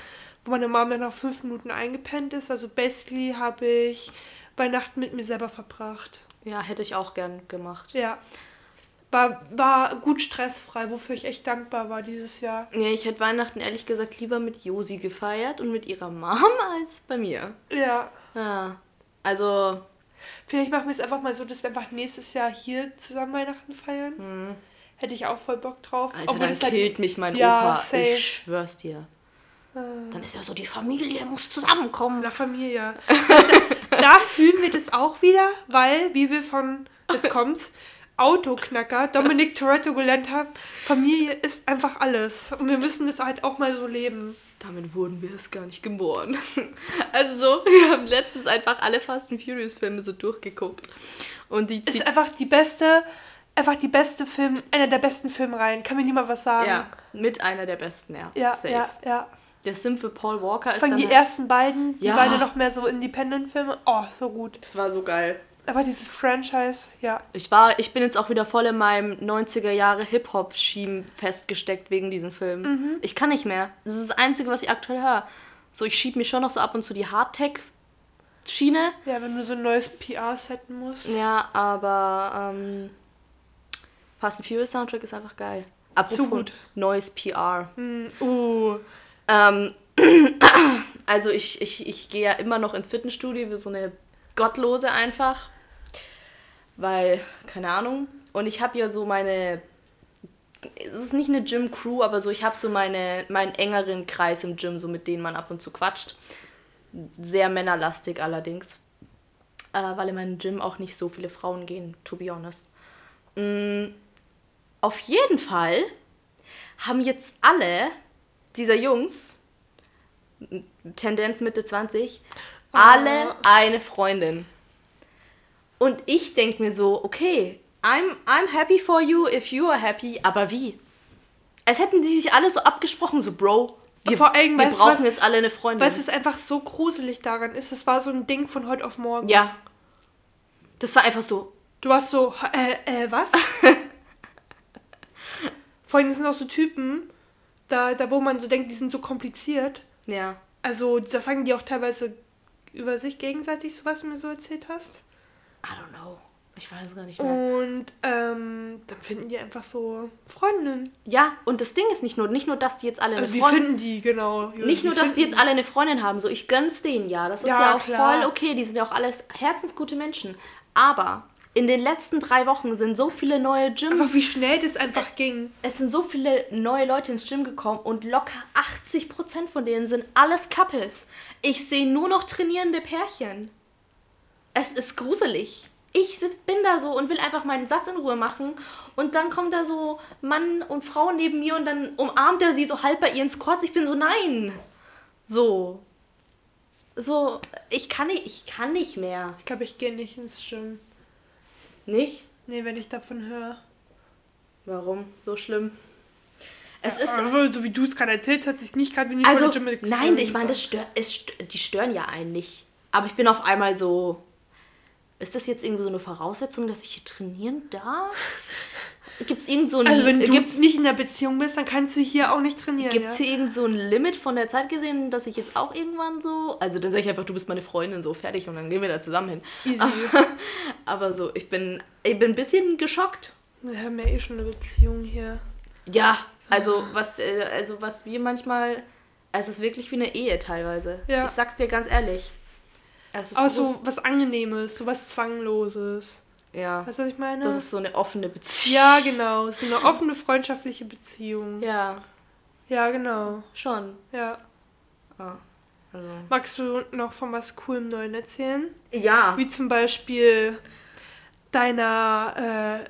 Wo meine Mom dann nach fünf Minuten eingepennt ist. Also basically habe ich Weihnachten mit mir selber verbracht. Ja, hätte ich auch gern gemacht. Ja. War, war gut stressfrei, wofür ich echt dankbar war dieses Jahr. Ja, ich hätte Weihnachten ehrlich gesagt lieber mit Josi gefeiert und mit ihrer Mom als bei mir. Ja. Ja. Also, Vielleicht machen wir es einfach mal so, dass wir einfach nächstes Jahr hier zusammen Weihnachten feiern. Hätte ich auch voll Bock drauf. Alter, dann halt- killt mich mein Ja, Opa. safe. Ich schwör's dir. Dann ist ja so, die Familie muss zusammenkommen. La Familie. da, da fühlen wir das auch wieder, weil, wie wir von, jetzt kommt's, Autoknacker Dominik Toretto gelernt haben, Familie ist einfach alles. Und wir müssen das halt auch mal so leben. Damit wurden wir es gar nicht geboren. Also so, wir haben letztens einfach alle Fast and Furious Filme so durchgeguckt. Und die ist einfach die beste, einfach die beste Film, einer der besten Filmreihen. Kann mir niemand was sagen. ja, mit einer der besten, ja. ja, Safe. ja. ja. Der Sim für Paul Walker ist Vor allem dann die halt- ersten beiden, die Ja. ja noch mehr so Independent-Filme. Oh, so gut. Das war so geil. Aber dieses Franchise, ja. Ich war, ich bin jetzt auch wieder voll in meinem 90er Jahre Hip-Hop-Schiem festgesteckt wegen diesem Film. Mhm. Ich kann nicht mehr. Das ist das Einzige, was ich aktuell höre. So, ich schieb mir schon noch so ab und zu die Hardtech-Schiene. Ja, wenn du so ein neues PR setten musst. Ja, aber ähm, Fast and Furious Soundtrack ist einfach geil. Apropos Zu gut. neues PR. Hm, uh. Ähm, also ich, ich, ich gehe ja immer noch ins Fitnessstudio wie so eine Gottlose einfach. Weil, keine Ahnung. Und ich habe ja so meine. Es ist nicht eine Gym-Crew, aber so, ich habe so meine, meinen engeren Kreis im Gym, so mit denen man ab und zu quatscht. Sehr männerlastig allerdings. Äh, weil in meinem Gym auch nicht so viele Frauen gehen, to be honest. Mm, auf jeden Fall haben jetzt alle dieser Jungs, Tendenz Mitte 20, alle eine Freundin. Und ich denke mir so, okay, I'm, I'm happy for you if you are happy, aber wie? Als hätten die sich alle so abgesprochen, so Bro, wir, Vor allem, wir weißt brauchen was- jetzt alle eine Freundin. Weißt du, was einfach so gruselig daran ist? Es war so ein Ding von heute auf morgen. ja. Das war einfach so, Du warst so, äh, äh, was? Vor allem das sind auch so Typen, da, da wo man so denkt, die sind so kompliziert. ja. Also, das sagen die auch teilweise über sich gegenseitig, so was du mir so erzählt hast. I don't know. Ich weiß es gar nicht mehr. Und ähm, dann finden die einfach so Freundinnen. Ja, und das Ding ist nicht nur, nicht nur, dass die jetzt alle eine Also, die Freundin finden die, genau. Nicht nur, dass die jetzt alle eine Freundin haben, so ich gönn's denen ja. Das ist Ja, ja, auch klar. voll okay, die sind ja auch alles herzensgute Menschen. Aber in den letzten drei Wochen sind so viele neue Gym. Einfach wie schnell das einfach ging. Es sind so viele neue Leute ins Gym gekommen und locker 80% von denen sind alles Couples. Ich sehe nur noch trainierende Pärchen. Es ist gruselig. Ich bin da so und will einfach meinen Satz in Ruhe machen und dann kommt da so Mann und Frau neben mir und dann umarmt er sie so halb bei ihren Squats. Ich bin so, nein. So. So, ich kann nicht, ich kann nicht mehr. Ich glaube, ich gehe nicht ins Gym. Nicht? Nee, wenn ich davon höre. Warum? So schlimm. Es ist, Aber so wie du es gerade erzählst, hat sich nicht gerade wie Also, Gym nein, ich meine, das stört, es die stören ja einen nicht. Aber ich bin auf einmal so. Ist das jetzt irgendwie so eine Voraussetzung, dass ich hier trainieren darf? Gibt es irgend so ein Also wenn du gibt's, nicht in der Beziehung bist, dann kannst du hier auch nicht trainieren. gibt's ja? hier irgend so ein Limit von der Zeit gesehen, dass ich jetzt auch irgendwann so. Also dann sage ich einfach, du bist meine Freundin, so fertig und dann gehen wir da zusammen hin. Easy. Aber so, ich bin, ich bin ein bisschen geschockt. Wir haben ja eh schon eine Beziehung hier. Ja, also was, äh, also was wir manchmal. Es ist wirklich wie eine Ehe teilweise. Ja. Ich sag's dir ganz ehrlich. Gruselig. so was Angenehmes, so was Zwangloses. Ja. Weißt du, was ich meine? Das ist so eine offene Beziehung. ja, genau. So eine offene, freundschaftliche Beziehung. Ja, Ja, genau. schon. Ja. Ah. Also. Magst du noch von was Coolem Neuen erzählen? Ja. Wie zum Beispiel deiner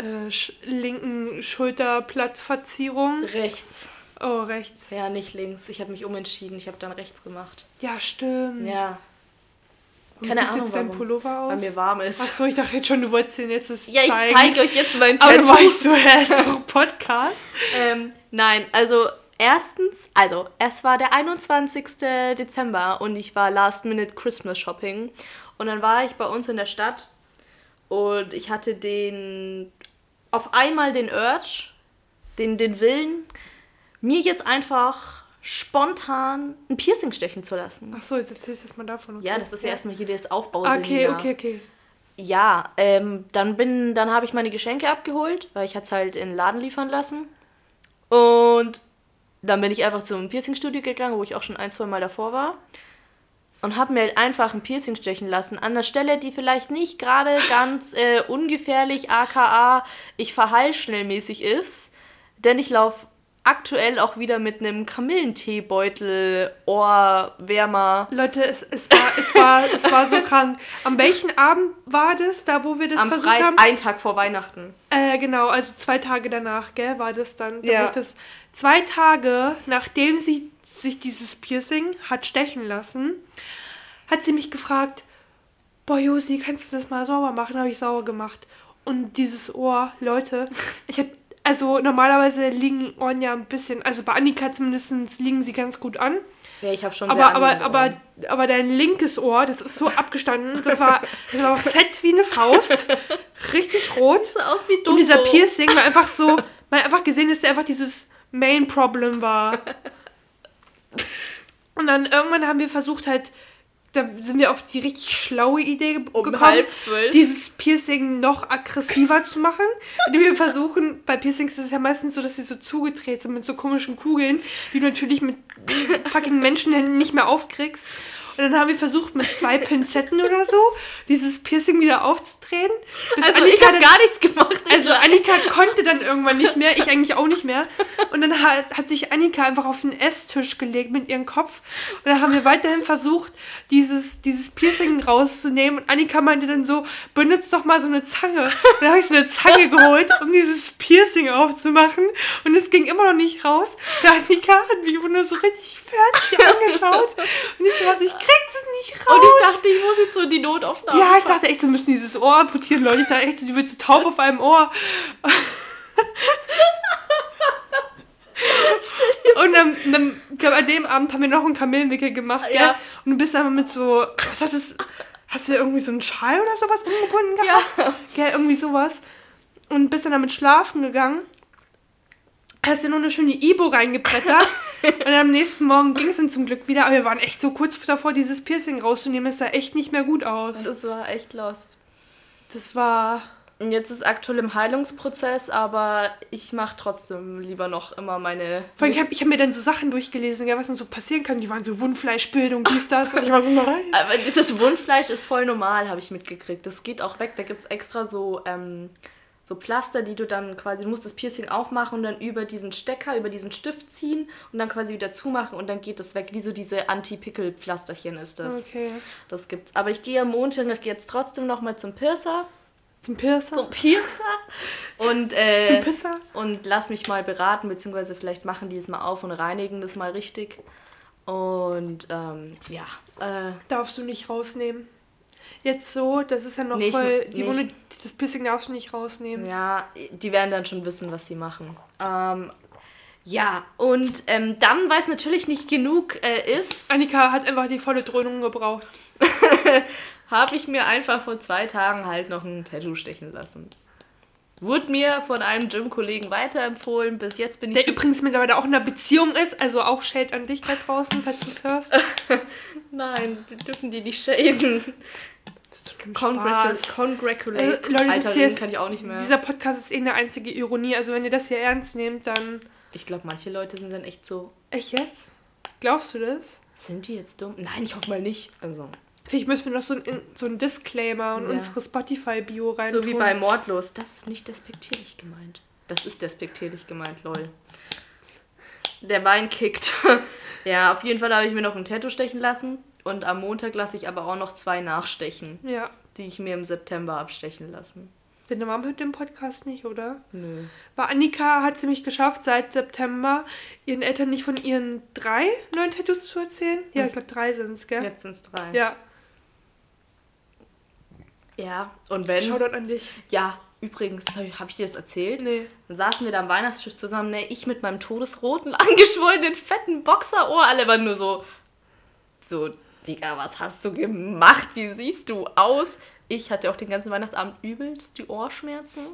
äh, äh, sch linken Schulterblattverzierung. Rechts. Oh, rechts. Ja, nicht links. Ich habe mich umentschieden. Ich habe dann rechts gemacht. Ja, stimmt. Ja. Keine Ahnung, jetzt dein warum. Pullover aus? Weil mir warm ist. Achso, ich dachte jetzt schon, du wolltest den jetzt das ja, ich zeige euch jetzt mein Aber Tattoo. du weißt so, er ist doch Podcast. Ähm, nein, also erstens, also es war der 21. Dezember und ich war Last Minute Christmas Shopping und dann war ich bei uns in der Stadt und ich hatte den auf einmal den Urge, den, den Willen, mir jetzt einfach spontan ein Piercing stechen zu lassen. Achso, jetzt erzählst du erst mal davon. Okay. Ja, das ist ja erstmal hier das Ah, Aufbausinn. Okay, okay, okay. Ja, ähm, dann bin, dann habe ich meine Geschenke abgeholt, weil ich hatte es halt in den Laden liefern lassen. Und dann bin ich einfach zum Piercingstudio gegangen, wo ich auch schon ein, zwei Mal davor war. Und habe mir halt einfach ein Piercing stechen lassen. An der Stelle, die vielleicht nicht gerade ganz äh, ungefährlich, aka ich verheil schnellmäßig ist. Denn ich laufe aktuell auch wieder mit einem Kamillenteebeutel, Ohrwärmer. Leute, es, es, war, es, war, es war so krank. Am welchen Abend war das, da wo wir das Am versucht Freitag, haben? einen Tag vor Weihnachten. Äh, genau, also zwei Tage danach, gell, war das dann. Da Ja. das zwei Tage, nachdem sie sich dieses Piercing hat stechen lassen, hat sie mich gefragt, boah Josi, kannst du das mal sauber machen? Habe ich sauber gemacht. Und dieses Ohr, Leute, ich habe also normalerweise liegen Ohren ja ein bisschen, also bei Annika zumindest liegen sie ganz gut an. Ja, ich habe schon Aber, aber, aber, aber dein linkes Ohr, das ist so abgestanden. Das war, das war fett wie eine Faust. Richtig rot. so aus wie Dumbo. Und dieser Piercing war einfach so, man hat einfach gesehen, dass der einfach dieses Main Problem war. Und dann irgendwann haben wir versucht halt, da sind wir auf die richtig schlaue Idee Um gekommen, dieses Piercing noch aggressiver zu machen. Indem wir versuchen, bei Piercings ist es ja meistens so, dass sie so zugedreht sind mit so komischen Kugeln, die du natürlich mit fucking Menschenhänden nicht mehr aufkriegst. Und dann haben wir versucht, mit zwei Pinzetten oder so, dieses Piercing wieder aufzudrehen. Also Annika ich habe gar nichts gemacht. Ich also war- Annika konnte dann irgendwann nicht mehr, ich eigentlich auch nicht mehr. Und dann hat, hat sich Annika einfach auf den Esstisch gelegt mit ihrem Kopf. Und dann haben wir weiterhin versucht, dieses, dieses Piercing rauszunehmen. Und Annika meinte dann so, benutzt doch mal so eine Zange. Und dann habe ich so eine Zange geholt, um dieses Piercing aufzumachen. Und es ging immer noch nicht raus. Und Annika hat mich nur so richtig fertig angeschaut. Und ich so, was, ich krieg's nicht raus. und ich dachte, ich muss jetzt so in die Notaufnahme. Ja, ich dachte echt, wir müssen dieses Ohr amputieren, Leute. Ich dachte echt, die wird so taub auf einem Ohr. Und dann, dann glaub, an dem Abend haben wir noch einen Kamillenwickel gemacht, gell? Ja. Und du bist dann mit so, was hast du, hast du irgendwie so einen Schal oder sowas umgebunden gehabt? Ja. Gell, irgendwie sowas. Und bist dann damit schlafen gegangen. Hast dir noch eine schöne Ibo reingebrettert. und am nächsten Morgen ging es dann zum Glück wieder. Aber wir waren echt so kurz davor, dieses Piercing rauszunehmen. Es sah echt nicht mehr gut aus. Das war echt lost. Das war. Und jetzt ist aktuell im Heilungsprozess, aber ich mache trotzdem lieber noch immer meine. Vor allem, ich habe hab mir dann so Sachen durchgelesen, ja, was dann so passieren kann. Die waren so Wundfleischbildung, dies, das. Und ich war so, nein. Aber dieses Wundfleisch ist voll normal, habe ich mitgekriegt. Das geht auch weg. Da gibt es extra so, ähm, so Pflaster, die du dann quasi, du musst das Piercing aufmachen und dann über diesen Stecker, über diesen Stift ziehen und dann quasi wieder zumachen und dann geht es weg. Wie so diese Anti-Pickel-Pflasterchen ist das. Okay. Das gibt's. Aber ich gehe am Montag jetzt trotzdem nochmal zum Piercer. Zum Piercer? Zum Piercer. Und, äh, Zum Pisser? und lass mich mal beraten, beziehungsweise vielleicht machen die es mal auf und reinigen das mal richtig. Und ähm, ja, äh, Darfst du nicht rausnehmen. Jetzt so, das ist ja noch Nicht- voll. Die. Wunde, das Piercing darfst du nicht rausnehmen. ja, die werden dann schon wissen, was sie machen. Ähm, ja, und ähm, dann, weil es natürlich nicht genug äh, ist, Annika hat einfach die volle Dröhnung gebraucht. habe ich mir einfach vor zwei Tagen halt noch ein Tattoo stechen lassen. Wurde mir von einem Gym-Kollegen weiterempfohlen. Bis jetzt bin ich Der übrigens mittlerweile auch in einer Beziehung ist, also auch Shade an dich da draußen, falls du es hörst. Nein, wir dürfen die nicht shaden. Das ein Congratulate. Spaß. Congratulate. Äh, Leute, das Alter, ist- kann ich auch nicht mehr. Dieser Podcast ist eh eine einzige Ironie. Also wenn ihr das hier ernst nehmt, dann. Ich glaube, manche Leute sind dann echt so. Echt jetzt? Glaubst du das? Sind die jetzt dumm? Nein, ich hoffe mal nicht. Also, Vielleicht müssen wir noch so ein, so ein Disclaimer und Ja. unsere Spotify-Bio rein. so wie bei Mordlos. Das ist nicht despektierlich gemeint. Das ist despektierlich gemeint, lol. Der Wein kickt. ja, auf jeden Fall habe ich mir noch ein Tattoo stechen lassen. Und am Montag lasse ich aber auch noch zwei nachstechen, Ja. die ich mir im September abstechen lassen. Deine Mom hört den Podcast nicht, oder? Nö. Bei Annika hat sie mich geschafft, seit September ihren Eltern nicht von ihren drei neuen Tattoos zu erzählen. Ja, ich glaube drei sind es, gell? Jetzt sind es drei. Ja. Ja, und wenn. Shoutout an dich. Ja, übrigens, habe ich, hab ich dir das erzählt? Nee. Dann saßen wir da am Weihnachtstisch zusammen, ne? Ich mit meinem todesroten, angeschwollenen, fetten Boxerohr. Alle waren nur so, so, Digga, was hast du gemacht? Wie siehst du aus? Ich hatte auch den ganzen Weihnachtsabend übelst die Ohrschmerzen.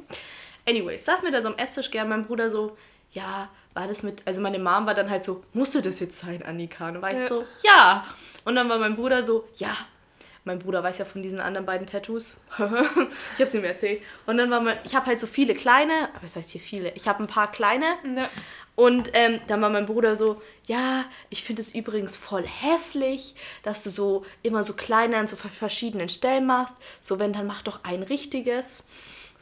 Anyways, saßen wir da so am Esstisch, gern mein Bruder so, ja, war das mit, also meine Mom war dann halt so, musste das jetzt sein, Annika? Und war ich Ja. so, ja. Und dann war mein Bruder so, ja. Mein Bruder weiß ja von diesen anderen beiden Tattoos. ich hab's ihm erzählt. Und dann war mein, ich habe halt so viele kleine, was heißt hier viele? Ich habe ein paar kleine Ja. Und ähm, dann war mein Bruder so, ja, ich finde es übrigens voll hässlich, dass du so immer so kleine an so ver- verschiedenen Stellen machst. So, wenn, dann mach doch ein richtiges.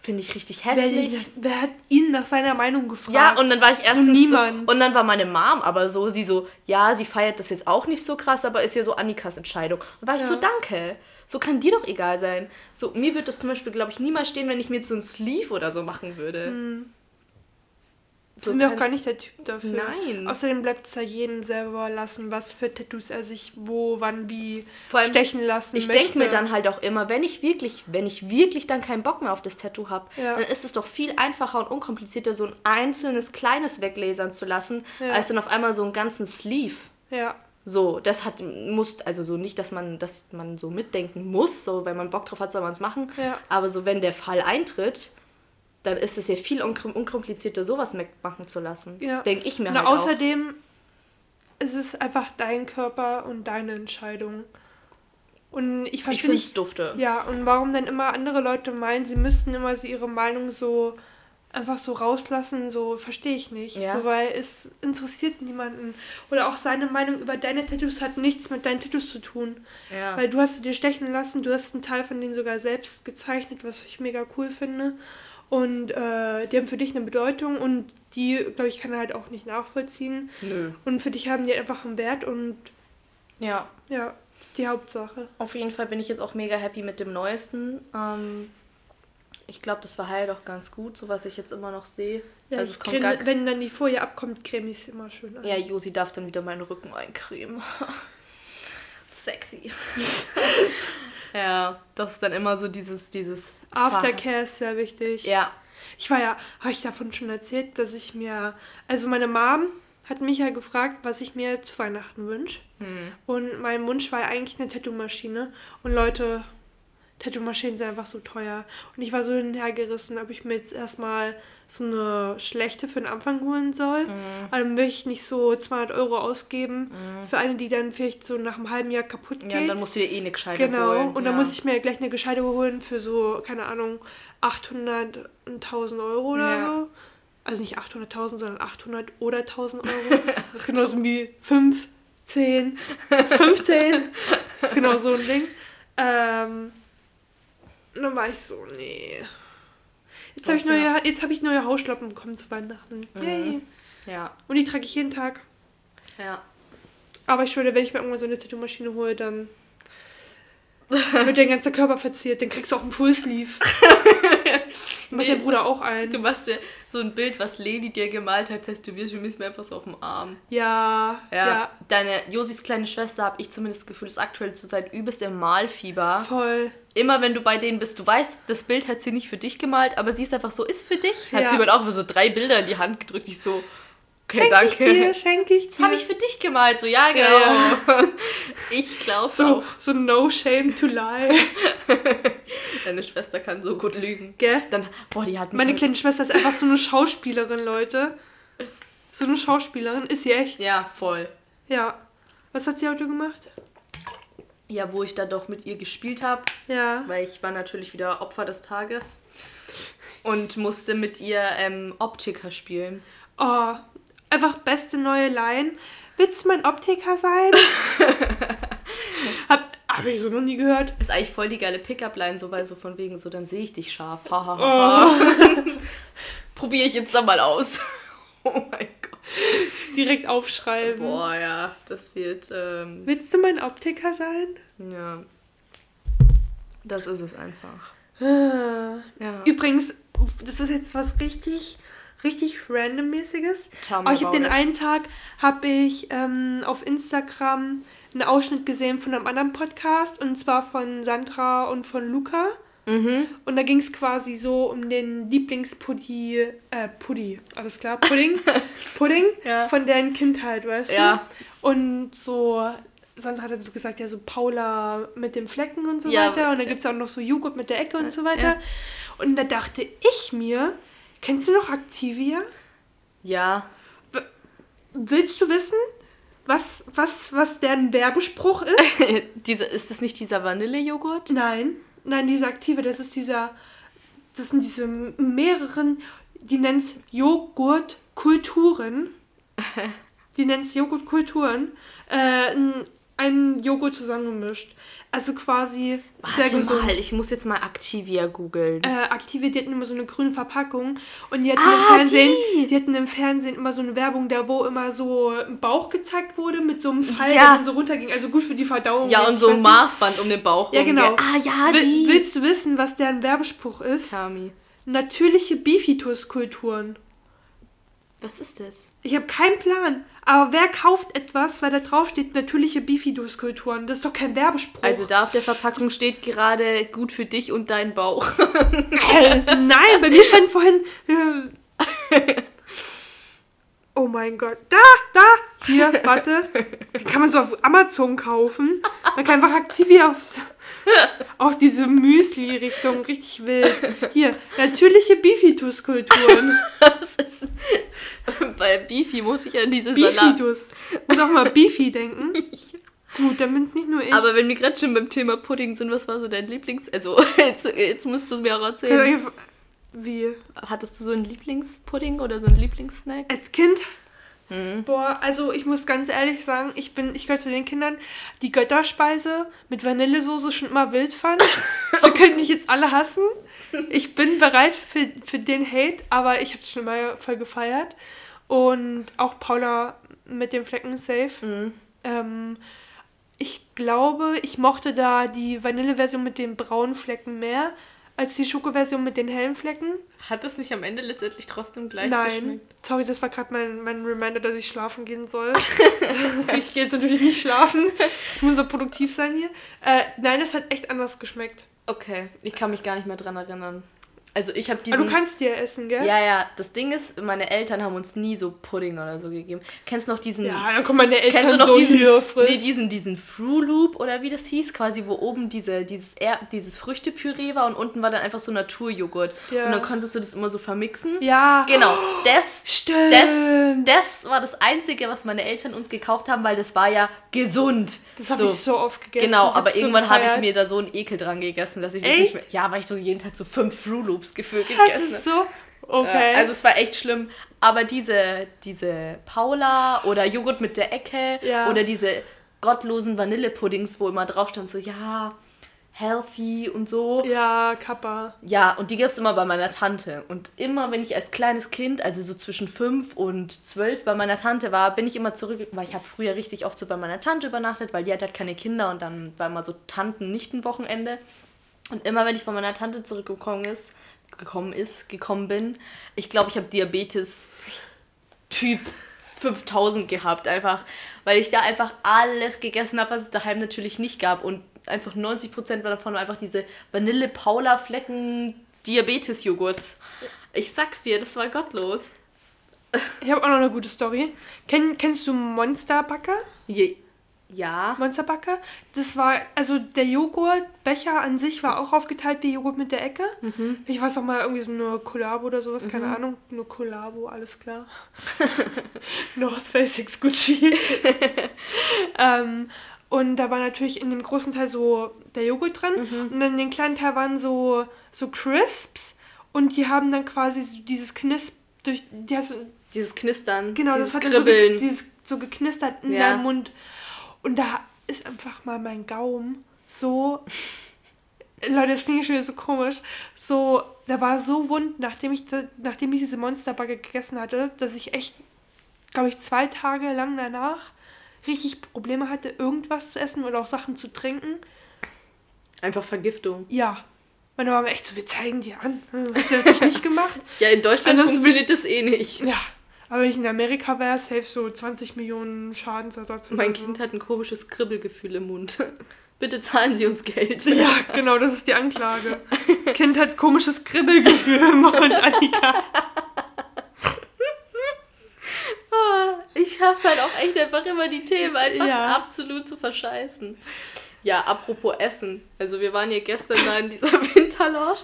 Finde ich richtig Wer, hässlich. wer hat ihn nach seiner Meinung gefragt? Ja, und dann war ich erst niemand. So, und dann war meine Mom aber so, sie so, ja, sie feiert das jetzt auch nicht so krass, aber ist ja so Annikas Entscheidung. Und war ich Ja. so, danke. So kann dir doch egal sein. So, mir würde das zum Beispiel, glaube ich, niemals stehen, wenn ich mir jetzt so ein Sleeve oder so machen würde. Hm. So sind wir auch gar nicht der Typ dafür. Nein. Außerdem bleibt es ja jedem selber lassen, was für Tattoos er sich wo, wann, wie Vor allem, stechen lassen Ich möchte. denke mir dann halt auch immer, wenn ich wirklich, wenn ich wirklich dann keinen Bock mehr auf das Tattoo habe, Ja. dann ist es doch viel einfacher und unkomplizierter, so ein einzelnes kleines weglasern zu lassen, Ja. als dann auf einmal so einen ganzen Sleeve. Ja. So, das hat muss also so nicht, dass man dass man so mitdenken muss, so wenn man Bock drauf hat, soll man es machen. Ja. Aber so wenn der Fall eintritt, dann ist es ja viel unkomplizierter, sowas machen zu lassen. Ja. Denke ich mir Und halt auch. außerdem ist es einfach dein Körper und deine Entscheidung. Und ich Ich verstehe finde es nicht. dufte. Ja, und warum dann immer andere Leute meinen, sie müssten immer so ihre Meinung so einfach so rauslassen, so verstehe ich nicht. Ja. So, weil es interessiert niemanden. Oder auch seine Meinung über deine Tattoos hat nichts mit deinen Tattoos zu tun. Ja. Weil du hast sie dir stechen lassen, du hast einen Teil von denen sogar selbst gezeichnet, was ich mega cool finde. Und äh, die haben für dich eine Bedeutung und die, glaube ich, kann er halt auch nicht nachvollziehen. Nö. Und für dich haben die einfach einen Wert und Ja. ja, das ist die Hauptsache. Auf jeden Fall bin ich jetzt auch mega happy mit dem neuesten. Ähm, ich glaube, das war halt auch ganz gut, so was ich jetzt immer noch sehe. Ja, also es kommt creme, wenn dann die Folie abkommt, creme ich es immer schön an. Ja, Josi darf dann wieder meinen Rücken eincremen. Sexy. ja, das ist dann immer so dieses, dieses Aftercare ist sehr wichtig. Ja. Ich war ja, habe ich davon schon erzählt, dass ich mir, also meine Mom hat mich ja gefragt, was ich mir zu Weihnachten wünsche. Hm. Und mein Wunsch war ja eigentlich eine Tattoo-Maschine. Und Leute, Tattoo-Maschinen sind einfach so teuer. Und ich war so hinhergerissen, ob ich mir jetzt erstmal so eine schlechte für den Anfang holen soll. Aber dann möchte ich nicht so 200 Euro ausgeben für eine, die dann vielleicht so nach einem halben Jahr kaputt geht. Ja, dann musst du dir eh eine gescheite Genau, holen. und dann ja. muss ich mir gleich eine gescheite holen für so, keine Ahnung, 800 und 1000 Euro oder Ja. so. Also nicht 800.000, sondern 800 oder 1000 Euro. Das ist genauso wie 5, 10, 15. Das ist genau so ein Ding. Ähm, dann war ich so, nee. Jetzt habe ich, neue, jetzt hab ich neue Hausschlappen bekommen zu Weihnachten. Yay. Ja, Und die trage ich jeden Tag. ja. Aber ich schwöre, wenn ich mir irgendwann so eine Tattoo-Maschine hole, dann wird dein ganzer Körper verziert. Dann kriegst du auch einen Fullsleeve. Macht Nee. dein Bruder auch ein. Du machst dir so ein Bild, was Leni dir gemalt hat, tätowierst du mir einfach so auf dem Arm. Ja, Ja. ja, Deine Josis kleine Schwester, habe ich zumindest das Gefühl, ist aktuell zurzeit übelst im Malfieber. voll. Immer wenn du bei denen bist, du weißt, das Bild hat sie nicht für dich gemalt, aber sie ist einfach so, ist für dich. Hat Ja. sie mir auch so drei Bilder in die Hand gedrückt. Ich so, okay, Schenk danke. ich dir, schenk ich Das dir. habe ich für dich gemalt. So, ja, genau. Ja, Ich glaube so, auch. so no shame to lie. Deine Schwester kann so gut lügen. Gell? Dann, boah, die hat Meine mit- kleine Schwester ist einfach so eine Schauspielerin, Leute. So eine Schauspielerin, ist sie echt. Ja, voll. Ja. Was hat sie heute gemacht? Ja, wo ich da doch mit ihr gespielt habe, Ja. weil ich war natürlich wieder Opfer des Tages und musste mit ihr ähm, Optiker spielen. Oh, einfach beste neue Line. Willst du mein Optiker sein? hab, hab ich so noch nie gehört. Ist eigentlich voll die geile Pickup-Line, so weil so von wegen so, dann sehe ich dich scharf. Ha, ha, ha, ha. Probiere ich jetzt dann mal aus. oh mein Gott. direkt aufschreiben. Boah, ja, das wird. Ähm, Willst du mein Optiker sein? ja. Das ist es einfach. Ah. Ja. Übrigens, das ist jetzt was richtig, richtig randommäßiges. Aber ich habe den it. einen Tag, habe ich ähm, auf Instagram einen Ausschnitt gesehen von einem anderen Podcast und zwar von Sandra und von Luca. Mhm. Und da ging es quasi so um den Lieblingspuddy, äh, Puddy, alles klar, Pudding, Pudding Ja. von deren Kindheit, weißt Ja. du? Und so, Sandra hat so gesagt, ja, so Paula mit den Flecken und so Ja. weiter. Und dann gibt es auch noch so Joghurt mit der Ecke und so weiter. Und da dachte ich mir, kennst du noch Activia? Ja. Willst du wissen, was, was, was deren Werbespruch ist? Diese, ist das nicht dieser Vanillejoghurt? Nein, nein, dieser Aktive, das ist dieser, das sind diese mehreren, die nennen es Joghurtkulturen. Die nennen es Joghurtkulturen. Äh, ein- ein Joghurt zusammengemischt. Also quasi sehr Warte gesund. mal, ich muss jetzt mal Activia googeln. Äh, Activia, die hatten immer so eine grüne Verpackung und die hatten Ah, im Fernsehen, die! die hatten im Fernsehen immer so eine Werbung, da wo immer so ein Bauch gezeigt wurde mit so einem Pfeil, Ja. der dann so runterging. Also gut für die Verdauung. ja, und so ein? Maßband um den Bauch Ja, genau. Ah, ja, Will- die. Willst du wissen, was deren Werbespruch ist? Tami. Natürliche Bifitus-Kulturen. Was ist das? Ich habe keinen Plan. Aber wer kauft etwas, weil da drauf steht natürliche Bifitus-Kulturen? Das ist doch kein Werbespruch. Also da auf der Verpackung steht gerade gut für dich und deinen Bauch. Äh, nein, bei mir stand vorhin. Äh, oh mein Gott. Da, da. Hier, warte. Die kann man so auf Amazon kaufen. Man kann einfach Activia aufs. Auch diese Müsli-Richtung, richtig wild. Hier, natürliche Bifitus-Kulturen. Ist, bei Beefy muss ich an diese Salat. Bifitus. Muss auch mal Beefy denken. Gut, dann bin's nicht nur ich. Aber wenn wir gerade schon beim Thema Pudding sind, was war so dein Lieblings... Also, jetzt, jetzt musst du es mir auch erzählen. Wie? Hattest du so einen Lieblingspudding oder so einen Lieblingssnack? Als Kind Mhm. Boah, also ich muss ganz ehrlich sagen, ich bin, ich gehöre zu den Kindern, die Götterspeise mit Vanillesoße schon immer wild fand. so könnten mich jetzt alle hassen. Ich bin bereit für, für den Hate, aber ich habe es schon mal voll gefeiert. Und auch Paula mit dem Flecken safe. Mhm. Ähm, ich glaube, ich mochte da die Vanilleversion mit den braunen Flecken mehr als die Schokoversion mit den hellen Flecken. Hat das nicht am Ende letztendlich trotzdem gleich Nein, geschmeckt? sorry, das war gerade mein, mein Reminder, dass ich schlafen gehen soll. Also ich gehe jetzt natürlich nicht schlafen. Ich muss so produktiv sein hier. Äh, nein, das hat echt anders geschmeckt. Okay, ich kann mich gar nicht mehr dran erinnern. Also ich habe Aber diesen... du kannst dir essen, gell? ja, ja, das Ding ist, meine Eltern haben uns nie so Pudding oder so gegeben. Kennst du noch diesen... Ja, dann kommen meine Eltern Kennst du noch so diesen, hier frisch. nee, diesen, diesen Fruit Loop oder wie das hieß, quasi wo oben diese, dieses, er dieses Früchtepüree war und unten war dann einfach so Naturjoghurt. Ja. Und dann konntest du das immer so vermixen. ja. Genau, das, Stimmt. das, das war das Einzige, was meine Eltern uns gekauft haben, weil das war ja gesund. Das habe ich so oft gegessen. Genau, aber so irgendwann habe ich mir da so einen Ekel dran gegessen, dass ich das Echt? nicht mehr. Ja, weil ich so jeden Tag so fünf Fruit Loops gefühlt Das gegessen ist habe. so. Okay. Äh, Also es war echt schlimm. Aber diese, diese Paula oder Joghurt mit der Ecke Ja. oder diese gottlosen Vanillepuddings, wo immer drauf stand, so ja, healthy und so. ja, Kappa. Ja, und die gab es immer bei meiner Tante. Und immer, wenn ich als kleines Kind, also so zwischen fünf und zwölf bei meiner Tante war, bin ich immer zurück, weil ich habe früher richtig oft so bei meiner Tante übernachtet, weil die hat halt keine Kinder und dann war immer so Tanten-Nichten-Wochenende. Und immer, wenn ich von meiner Tante zurückgekommen ist, gekommen ist, gekommen bin, ich glaube, ich habe Diabetes Typ 5000 gehabt, einfach, weil ich da einfach alles gegessen habe, was es daheim natürlich nicht gab und einfach 90% war davon war einfach diese Vanille-Paula-Flecken-Diabetes-Joghurt. Ich sag's dir, das war gottlos. Ich habe auch noch eine gute Story. Kenn, kennst du Monsterbacker? Je ja. Monsterbacker? Das war, also der Joghurtbecher an sich war auch aufgeteilt wie Joghurt mit der Ecke. Ich weiß auch mal irgendwie so eine Collabo oder sowas, keine Ahnung. Nur Collabo, alles klar. North Face X Gucci. ähm, und da war natürlich in dem großen Teil so der Joghurt drin und dann in den kleinen Teil waren so, so Crisps und die haben dann quasi so dieses Knisp durch, die hast Dieses Knistern, Genau, dieses das hat so, Kribbeln. ge dieses so geknistert in Ja. deinem Mund. Und da ist einfach mal mein Gaumen so. Leute, das klingt schon wieder so komisch. So, der war so wund, nachdem ich, da, nachdem ich diese Monsterbacke gegessen hatte, dass ich echt glaube ich, zwei Tage lang danach richtig Probleme hatte, irgendwas zu essen oder auch Sachen zu trinken. Einfach Vergiftung. Ja. Meine Mama echt so, wir zeigen dir an. Hat sie natürlich nicht gemacht. Ja, in Deutschland Ansonsten funktioniert das eh nicht. Ja. Aber wenn ich in Amerika wäre, safe so 20 Millionen Schadensersatz. Mein so. Kind hat ein komisches Kribbelgefühl im Mund. Bitte zahlen Sie uns Geld. Ja, genau, das ist die Anklage. Kind hat komisches Kribbelgefühl im Mund, Annika. Ah, Ich schaff's halt auch echt einfach immer die Themen einfach Ja. absolut zu verscheißen. Ja, apropos Essen. Also wir waren hier gestern da in dieser Winterlounge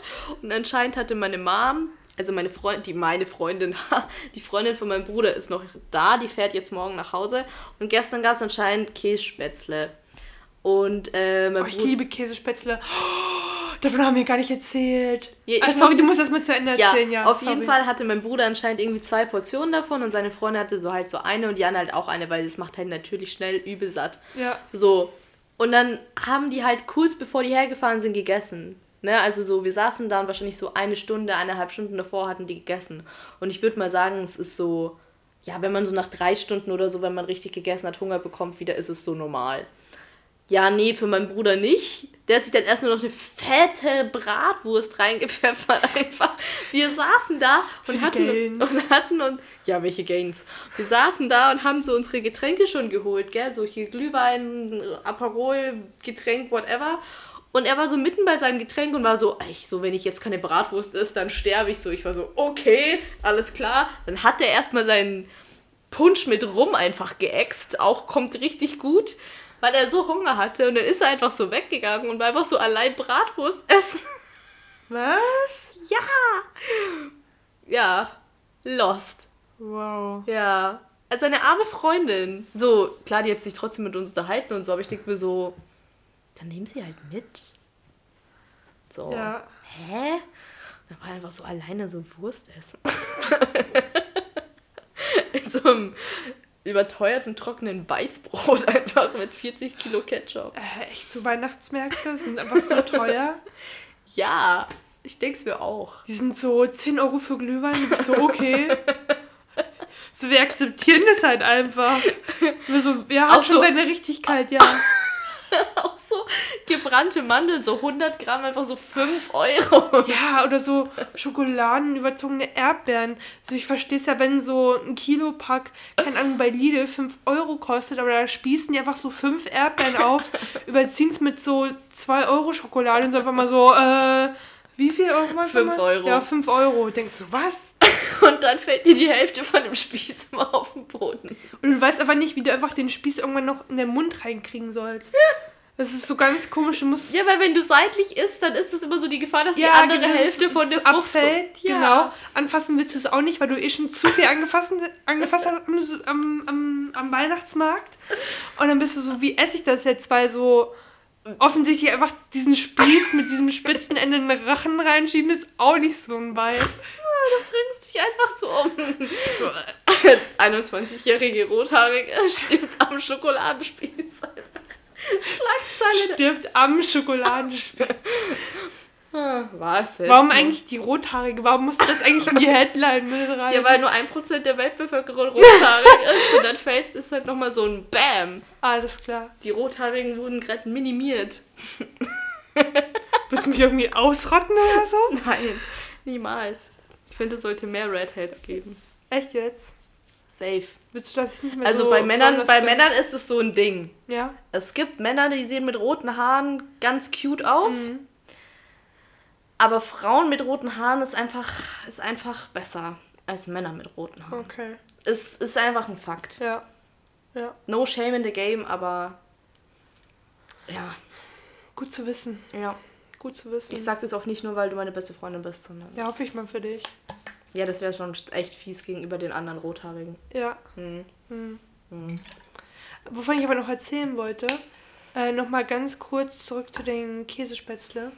und anscheinend hatte meine Mom, also meine Freundin, die meine Freundin, die Freundin von meinem Bruder ist noch da, die fährt jetzt morgen nach Hause und gestern gab es anscheinend Kässpätzle. Und äh, mein Oh, ich Bruder- liebe Käsespätzle. Oh, davon haben wir gar nicht erzählt. Ja, ich Ah, sorry, muss du musst das mal zu Ende Ja, erzählen. Ja, auf sorry. jeden Fall hatte mein Bruder anscheinend irgendwie zwei Portionen davon und seine Freundin hatte so halt so eine und die andere halt auch eine, weil das macht halt natürlich schnell übel satt. Ja. So. Und dann haben die halt kurz bevor die hergefahren sind gegessen. Ne? Also so, wir saßen da und wahrscheinlich so eine Stunde, eineinhalb Stunden davor hatten die gegessen. Und ich würde mal sagen, es ist so, ja, wenn man so nach drei Stunden oder so, wenn man richtig gegessen hat, Hunger bekommt, wieder ist es so normal. Ja, nee, für meinen Bruder nicht. Der hat sich dann erstmal noch eine fette Bratwurst reingepfeffert einfach. Wir saßen da und hatten, Gains. und hatten und ja, welche Gains. Wir saßen da und haben so unsere Getränke schon geholt, gell, so hier Glühwein, Aperol, Getränk, whatever. Und er war so mitten bei seinem Getränk und war so, ich, so wenn ich jetzt keine Bratwurst ist, dann sterbe ich so. Ich war so, okay, alles klar. Dann hat er erstmal seinen Punsch mit Rum einfach geäxt, auch kommt richtig gut, weil er so Hunger hatte und dann ist er einfach so weggegangen und war einfach so allein Bratwurst essen. Was? ja. Ja. Lost. Wow. Ja. Also eine arme Freundin. So, klar, die hat sich trotzdem mit uns unterhalten und so, aber ich denke mir so, dann nehmen sie halt mit. So. Ja. Hä? Dann war einfach so alleine so Wurst essen. In so einem überteuerten, trockenen Weißbrot einfach mit 40 Kilo Ketchup. Äh, echt, so Weihnachtsmärkte sind einfach so teuer. Ja, ich denke es mir auch. Die sind so 10 Euro für Glühwein. So, okay. So, wir akzeptieren das halt einfach. Wir so, ja, hat Auch schon so- seine Richtigkeit, ja. Auch so gebrannte Mandeln, so 100 Gramm, einfach so 5 Euro. Ja, oder so schokoladenüberzogene Erdbeeren. Also ich verstehe es ja, wenn so ein Kilopack, keine Ahnung, bei Lidl 5 Euro kostet, aber da spießen die einfach so 5 Erdbeeren auf, überziehen es mit so 2 Euro Schokolade und so einfach mal so, äh, wie viel Euro? war's Fünf nochmal? Euro. Ja, 5 Euro. Denkst du, was? Und dann fällt dir die Hälfte von dem Spieß immer auf den Boden. Und du weißt aber nicht, wie du einfach den Spieß irgendwann noch in den Mund reinkriegen sollst. Das ist so ganz komisch. Du musst Ja, weil wenn du seitlich isst, dann ist es immer so die Gefahr, dass die Ja, andere das- Hälfte von der das Frucht abfällt. Ja. Genau. Anfassen willst du es auch nicht, weil du eh schon zu viel angefasst, angefasst hast am, am, am, am Weihnachtsmarkt. Und dann bist du so, wie esse ich das jetzt? Weil so offensichtlich einfach diesen Spieß mit diesem spitzen Ende in den Rachen reinschieben, ist auch nicht so ein Vibe. Du bringst dich einfach so um. 21-jährige Rothaarige stirbt am Schokoladenspieß. Schlagzeile. Stirbt am Schokoladenspieß. War es selbst Warum eigentlich die Rothaarige? Warum musst du das eigentlich in die Headline mit rein? Ja, weil nur 1% der Weltbevölkerung rothaarig ist und dann fällt es halt nochmal so ein Bam. Alles klar. Die Rothaarigen wurden gerade minimiert. Willst du mich irgendwie ausrotten oder so? Nein, niemals. Ich finde, es sollte mehr Redheads geben. Echt jetzt? Safe. Willst du, dass ich nicht mehr Also so bei Männern, bei bin? Männern ist es so ein Ding. Ja? Es gibt Männer, die sehen mit roten Haaren ganz cute aus. Mhm. Aber Frauen mit roten Haaren ist einfach, ist einfach besser als Männer mit roten Haaren. Okay. Es ist einfach ein Fakt. Ja. Ja. No shame in the game, aber ja, Gut zu wissen. ja. Gut zu wissen. Ich sag das auch nicht nur, weil du meine beste Freundin bist, sondern. ja, hoffe ich mal für dich. Ja, das wäre schon echt fies gegenüber den anderen Rothaarigen. Ja. Hm. Hm. Hm. Wovon ich aber noch erzählen wollte, äh, nochmal ganz kurz zurück zu den Käsespätzle.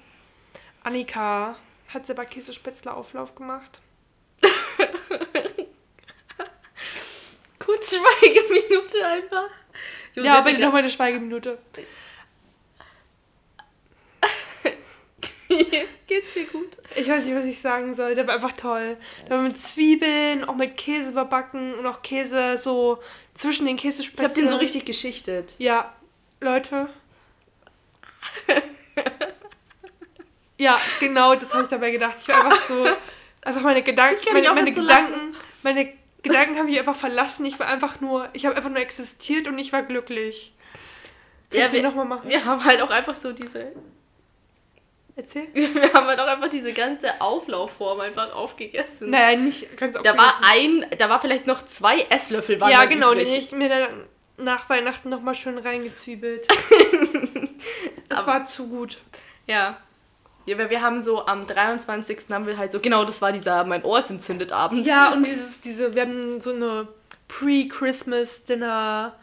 Annika hat selber Käsespätzle-Auflauf gemacht. Kurz Schweigeminute einfach. Ja, Josette aber nochmal eine Schweigeminute. Geht dir gut. Ich weiß nicht, was ich sagen soll. Der war einfach toll. Der war mit Zwiebeln, auch mit Käse überbacken und auch Käse so zwischen den Ich Käsespätzle. hab den so richtig geschichtet. Ja, Leute. ja, genau, das habe ich dabei gedacht. Ich war einfach so, einfach meine Gedanken, meine, meine Gedanken, meine Gedanken haben mich einfach verlassen. Ich war einfach nur, ich habe einfach nur existiert und ich war glücklich. Ja, Kannst du wir, nochmal machen? wir haben halt auch einfach so diese. Erzähl. Wir haben halt auch einfach diese ganze Auflaufform einfach aufgegessen. Naja, nicht ganz Da war aufgegessen. ein, da war vielleicht noch zwei Esslöffel waren Ja, genau, die übrig. ich mir dann nach Weihnachten nochmal schön reingezwiebelt. das war zu gut. Ja. Ja, weil wir haben so am 23. haben wir halt so, genau, das war dieser mein Ohr ist entzündet Abend. Ja, und dieses, diese, wir haben so eine Pre-Christmas-Dinner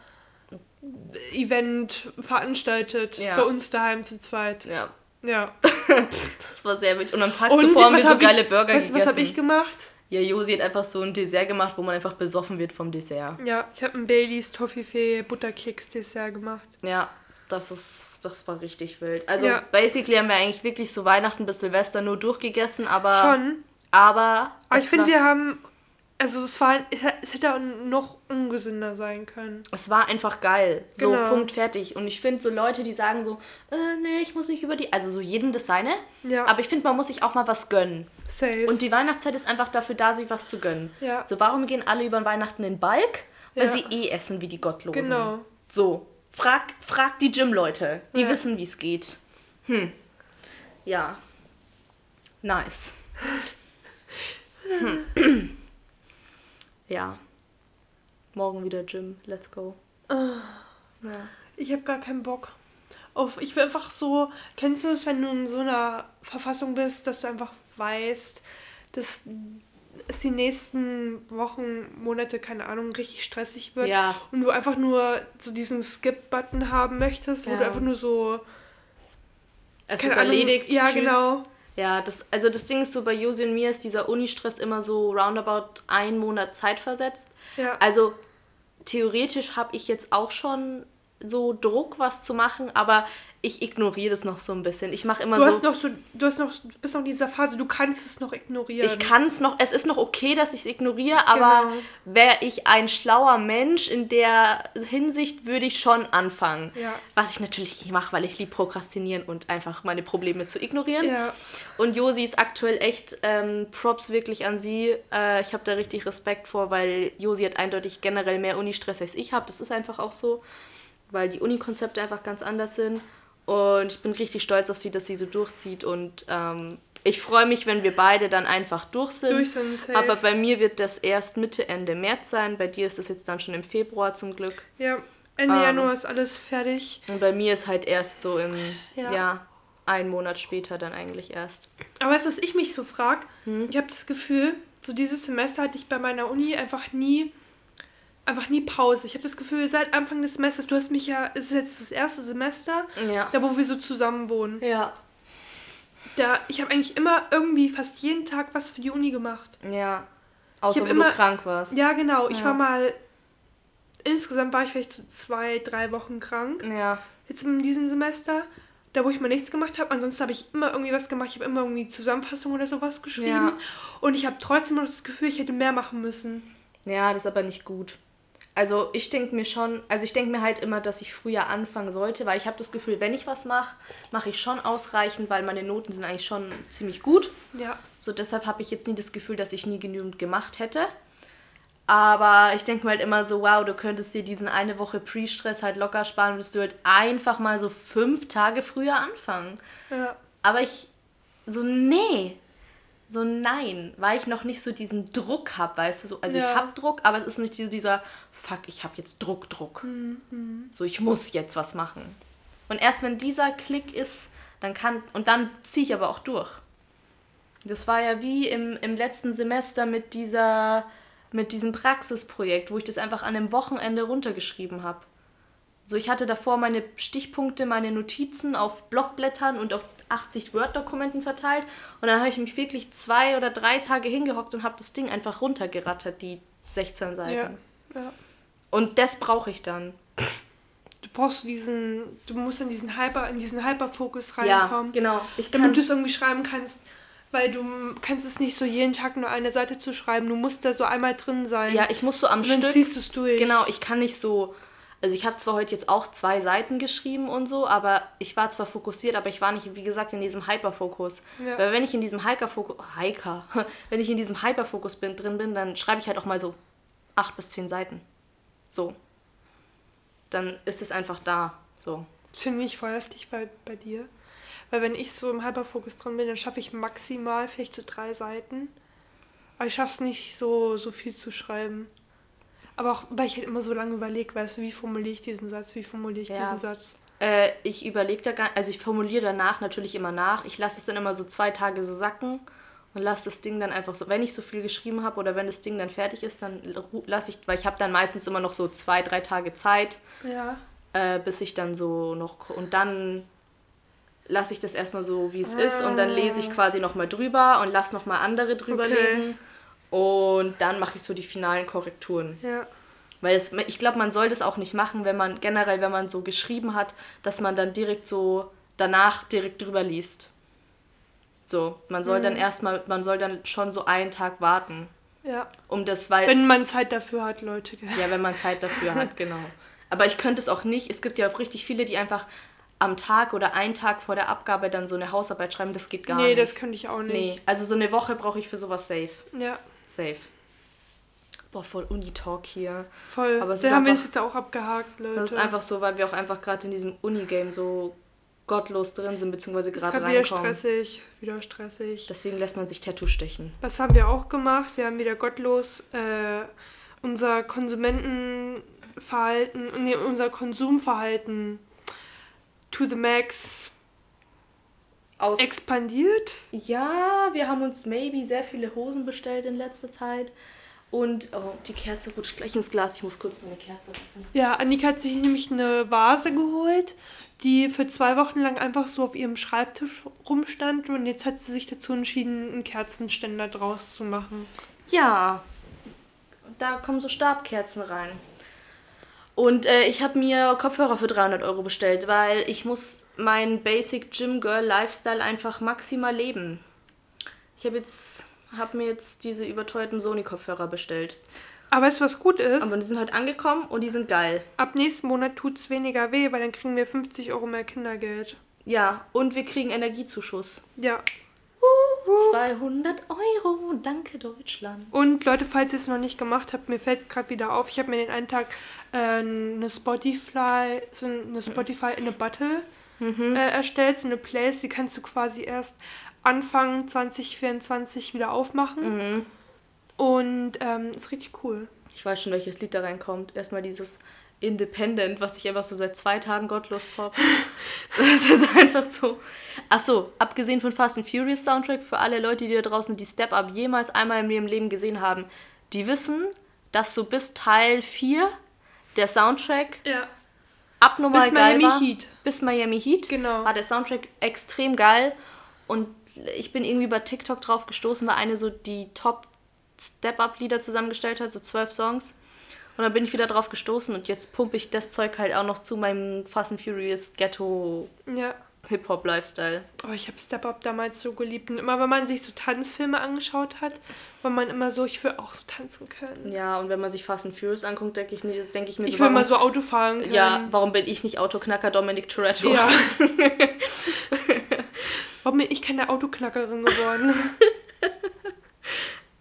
Event veranstaltet Ja. bei uns daheim zu zweit. Ja, Ja. das war sehr witzig. Und am Tag Und zuvor haben was wir so hab geile ich, Burger du, gegessen. Was habe ich gemacht? Ja, Josi hat einfach so ein Dessert gemacht, wo man einfach besoffen wird vom Dessert. Ja, ich habe ein Baileys Toffifee Butterkeks Dessert gemacht. Ja, das ist, das war richtig wild. Also Ja. basically haben wir eigentlich wirklich so Weihnachten bis Silvester nur durchgegessen, aber. Schon. Aber. Aber ich finde, wir haben, also es war, es hätte auch noch ungesünder sein können. Es war einfach geil. So, Genau. Punkt, fertig. Und ich finde so Leute, die sagen so, äh, nee, ich muss mich über die. Also so jedem das seine. Ja. Aber ich finde, man muss sich auch mal was gönnen. Safe. Und die Weihnachtszeit ist einfach dafür da, sich was zu gönnen. Ja. So, warum gehen alle über Weihnachten in Balk? Weil Ja. sie eh essen wie die Gottlosen. Genau. So, frag, frag die Gym-Leute. Die Ja. wissen, wie es geht. Hm. Ja. Nice. Hm. ja. Morgen wieder Gym. Let's go. Ah. Ja. Ich habe gar keinen Bock. Auf, ich will einfach so, kennst du es, wenn du in so einer Verfassung bist, dass du einfach weißt, dass es die nächsten Wochen, Monate, keine Ahnung, richtig stressig wird. Ja. Und du einfach nur so diesen Skip-Button haben möchtest, wo Ja. du einfach nur so. Es ist Ahnung, erledigt. Ja, Tschüss. genau. Ja, das, also das Ding ist so, bei Josi und mir ist dieser Uni-Stress immer so roundabout einen Monat Zeit versetzt. Ja. Also theoretisch habe ich jetzt auch schon so Druck, was zu machen, aber ich ignoriere das noch so ein bisschen. Ich mache immer Du so. hast noch so, du hast noch, bist noch in dieser Phase, du kannst es noch ignorieren. ich kann es noch, es ist noch okay, dass ich es ignoriere, aber Genau. wäre ich ein schlauer Mensch in der Hinsicht, würde ich schon anfangen. Ja. Was ich natürlich nicht mache, weil ich liebe Prokrastinieren und einfach meine Probleme zu ignorieren. Ja. Und Josi ist aktuell echt ähm, Props wirklich an sie. Äh, ich habe da richtig Respekt vor, weil Josi hat eindeutig generell mehr Uni-Stress als ich habe. Das ist einfach auch so, weil die Uni-Konzepte einfach ganz anders sind. Und ich bin richtig stolz auf sie, dass sie so durchzieht. Und ähm, ich freue mich, wenn wir beide dann einfach durch sind. Durch sind, safe. Aber bei mir wird das erst Mitte, Ende März sein. Bei dir ist es jetzt dann schon im Februar zum Glück. Ja. Ende Ähm. Januar ist alles fertig. Und bei mir ist halt erst so im, Ja. ja, einen Monat später dann eigentlich erst. Aber weißt du, was ich mich so frage? Hm? Ich habe das Gefühl, so dieses Semester hatte ich bei meiner Uni einfach nie, einfach nie Pause. Ich habe das Gefühl, seit Anfang des Semesters, du hast mich ja, es ist jetzt das erste Semester, Ja. da wo wir so zusammen wohnen. Ja. Da, ich habe eigentlich immer irgendwie fast jeden Tag was für die Uni gemacht. Ja. Außer wo immer- du krank warst. Ja, genau. Ich Ja. war mal, insgesamt war ich vielleicht so zwei, drei Wochen krank. Ja. Jetzt in diesem Semester. Da, wo ich mal nichts gemacht habe. Ansonsten habe ich immer irgendwie was gemacht. Ich habe immer irgendwie Zusammenfassung oder sowas geschrieben. Ja. Und ich habe trotzdem noch das Gefühl, ich hätte mehr machen müssen. Ja, das ist aber nicht gut. Also ich denke mir schon, also ich denke mir halt immer, dass ich früher anfangen sollte, weil ich habe das Gefühl, wenn ich was mache, mache ich schon ausreichend, weil meine Noten sind eigentlich schon ziemlich gut. Ja. So deshalb habe ich jetzt nie das Gefühl, dass ich nie genügend gemacht hätte. Aber ich denke mir halt immer so, wow, du könntest dir diesen eine Woche Pre-Stress halt locker sparen, würdest du halt einfach mal so fünf Tage früher anfangen. Ja. Aber ich so, nee. So, nein, weil ich noch nicht so diesen Druck habe, weißt du, so, also Ja. ich habe Druck, aber es ist nicht so dieser, fuck, ich habe jetzt Druck, Druck. Mhm, So, ich muss jetzt was machen. Und erst wenn dieser Klick ist, dann kann, und dann ziehe ich aber auch durch. Das war ja wie im, im letzten Semester mit dieser, mit diesem Praxisprojekt, wo ich das einfach an einem Wochenende runtergeschrieben habe. So, ich hatte davor meine Stichpunkte, meine Notizen auf Blockblättern und auf 80 Word-Dokumenten verteilt. Und dann habe ich mich wirklich zwei oder drei Tage hingehockt und habe das Ding einfach runtergerattert, die 16 Seiten. Ja. ja. Und das brauche ich dann. du brauchst diesen, du musst in diesen Hyper, in diesen Hyperfokus Ja, reinkommen. genau. Ich damit du es irgendwie schreiben kannst. Weil du kannst es nicht so jeden Tag nur eine Seite zu schreiben. Du musst da so einmal drin sein. ja, ich muss so am Und dann Stück. ziehst du es durch. Genau, ich kann nicht so. Also ich habe zwar heute jetzt auch zwei Seiten geschrieben und so, aber ich war zwar fokussiert, aber ich war nicht, wie gesagt, in diesem Hyperfokus. Ja. Weil wenn ich in diesem Hiker-Fokus, Hiker, wenn ich in diesem Hyperfokus bin, drin bin, dann schreibe ich halt auch mal so acht bis zehn Seiten. So. Dann ist es einfach da. So. Das finde ich voll heftig bei, bei dir. Weil wenn ich so im Hyperfokus drin bin, dann schaffe ich maximal vielleicht so drei Seiten. Aber ich schaffe es nicht so, so viel zu schreiben. Aber auch, weil ich halt immer so lange überlege, weißt du, wie formuliere ich diesen Satz, wie formuliere ich Ja. diesen Satz. Äh, ich überlege da gar also ich formuliere danach natürlich immer nach. Ich lasse es dann immer so zwei Tage so sacken und lasse das Ding dann einfach so, wenn ich so viel geschrieben habe oder wenn das Ding dann fertig ist, dann lasse ich, weil ich habe dann meistens immer noch so zwei, drei Tage Zeit, Ja. äh, bis ich dann so noch und dann lasse ich das erstmal so, wie es ist und dann lese ich quasi nochmal drüber und lasse nochmal andere drüber Okay. lesen und dann mache ich so die finalen Korrekturen. Ja. Weil es, ich glaube, man soll das auch nicht machen, wenn man generell, wenn man so geschrieben hat, dass man dann direkt so danach direkt drüber liest. So, man soll Mhm. dann erstmal, man soll dann schon so einen Tag warten, Ja. um das, weil, Wenn man Zeit dafür hat, Leute. gell? ja, wenn man Zeit dafür hat, genau. Aber ich könnte es auch nicht. Es gibt ja auch richtig viele, die einfach am Tag oder einen Tag vor der Abgabe dann so eine Hausarbeit schreiben. Das geht gar nee, nicht. das könnte ich auch nee, nicht. also so eine Woche brauche ich für sowas safe. Ja, Safe. Boah, voll Uni-Talk hier. voll. Aber es Den ist haben wir einfach- jetzt auch abgehakt, Leute. Das ist einfach so, weil wir auch einfach gerade in diesem Uni-Game so gottlos drin sind, beziehungsweise gerade gerade wieder reinkommen. stressig, wieder stressig. Deswegen lässt man sich Tattoo stechen. Was haben wir auch gemacht? Wir haben wieder gottlos äh, unser Konsumentenverhalten, nee, unser Konsumverhalten to the max Aus expandiert. ja, wir haben uns maybe sehr viele Hosen bestellt in letzter Zeit. Und oh, die Kerze rutscht gleich ins Glas. Ich muss kurz meine Kerze. Ja, Annika hat sich nämlich eine Vase geholt, die für zwei Wochen lang einfach so auf ihrem Schreibtisch rumstand und jetzt hat sie sich dazu entschieden, einen Kerzenständer draus zu machen. Ja, da kommen so Stabkerzen rein. Und äh, ich habe mir Kopfhörer für 300 Euro bestellt, weil ich muss meinen Basic Gym Girl Lifestyle einfach maximal leben. Ich habe jetzt habe mir jetzt diese überteuerten Sony Kopfhörer bestellt. Aber weißt du, was gut ist? Aber die sind halt angekommen und die sind geil. Ab nächsten Monat tut es weniger weh, weil dann kriegen wir 50 Euro mehr Kindergeld. Ja, und wir kriegen Energiezuschuss. Ja. 200 Euro, danke Deutschland. Und Leute, falls ihr es noch nicht gemacht habt, mir fällt gerade wieder auf, ich habe mir den einen Tag äh, eine Spotify, so eine Spotify in a Bottle äh, erstellt, so eine Playlist, die kannst du quasi erst Anfang 2024 wieder aufmachen. Und ähm, ist richtig cool. Ich weiß schon, welches Lied da reinkommt. Erstmal dieses Independent, was ich einfach so seit zwei Tagen gottlos pop. das ist einfach so. Achso, abgesehen von Fast and Furious Soundtrack, für alle Leute, die da draußen die Step Up jemals einmal in ihrem Leben gesehen haben, die wissen, dass so bis Teil 4 der Soundtrack Ja. abnormal Bis geil Miami war. Heat. Bis Miami Heat. Genau. War der Soundtrack extrem geil. Und ich bin irgendwie bei TikTok drauf gestoßen, weil eine so die Top Step-Up-Lieder zusammengestellt hat, so zwölf Songs. Und dann bin ich wieder drauf gestoßen und jetzt pumpe ich das Zeug halt auch noch zu meinem Fast and Furious Ghetto Ja. Hip-Hop-Lifestyle. Oh, ich habe Step Up damals so geliebt. Und immer, wenn man sich so Tanzfilme angeschaut hat, war man immer so, ich will auch so tanzen können. Ja, und wenn man sich Fast and Furious anguckt, denke ich, denk ich mir Ich so, will warum, mal so Auto fahren können. ja, warum bin ich nicht Autoknacker Dominic Toretto? Ja. Warum bin ich keine Autoknackerin geworden?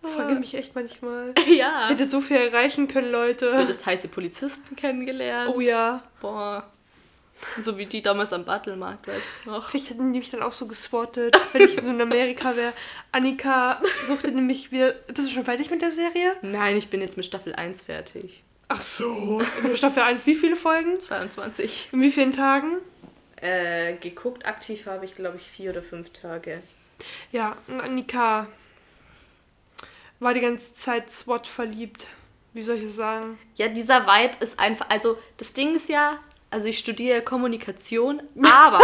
Frage mich echt manchmal. ja. Ich hätte so viel erreichen können, Du Leute. hättest heiße Polizisten kennengelernt. Oh ja. Boah. So wie die damals am Battlemarkt, weißt du noch? Vielleicht hätten die mich dann auch so geswattet, wenn ich so in Amerika wäre. Annika suchte nämlich wieder. Bist du schon fertig mit der Serie? Nein, ich bin jetzt mit Staffel 1 fertig. Ach so. In Staffel 1, wie viele Folgen? 22. In wie vielen Tagen? Äh, geguckt aktiv habe ich, glaube ich, vier oder fünf Tage. Ja, Annika war die ganze Zeit SWAT verliebt. Wie soll ich es sagen? Ja, dieser Vibe ist einfach, also das Ding ist ja, also ich studiere Kommunikation, aber,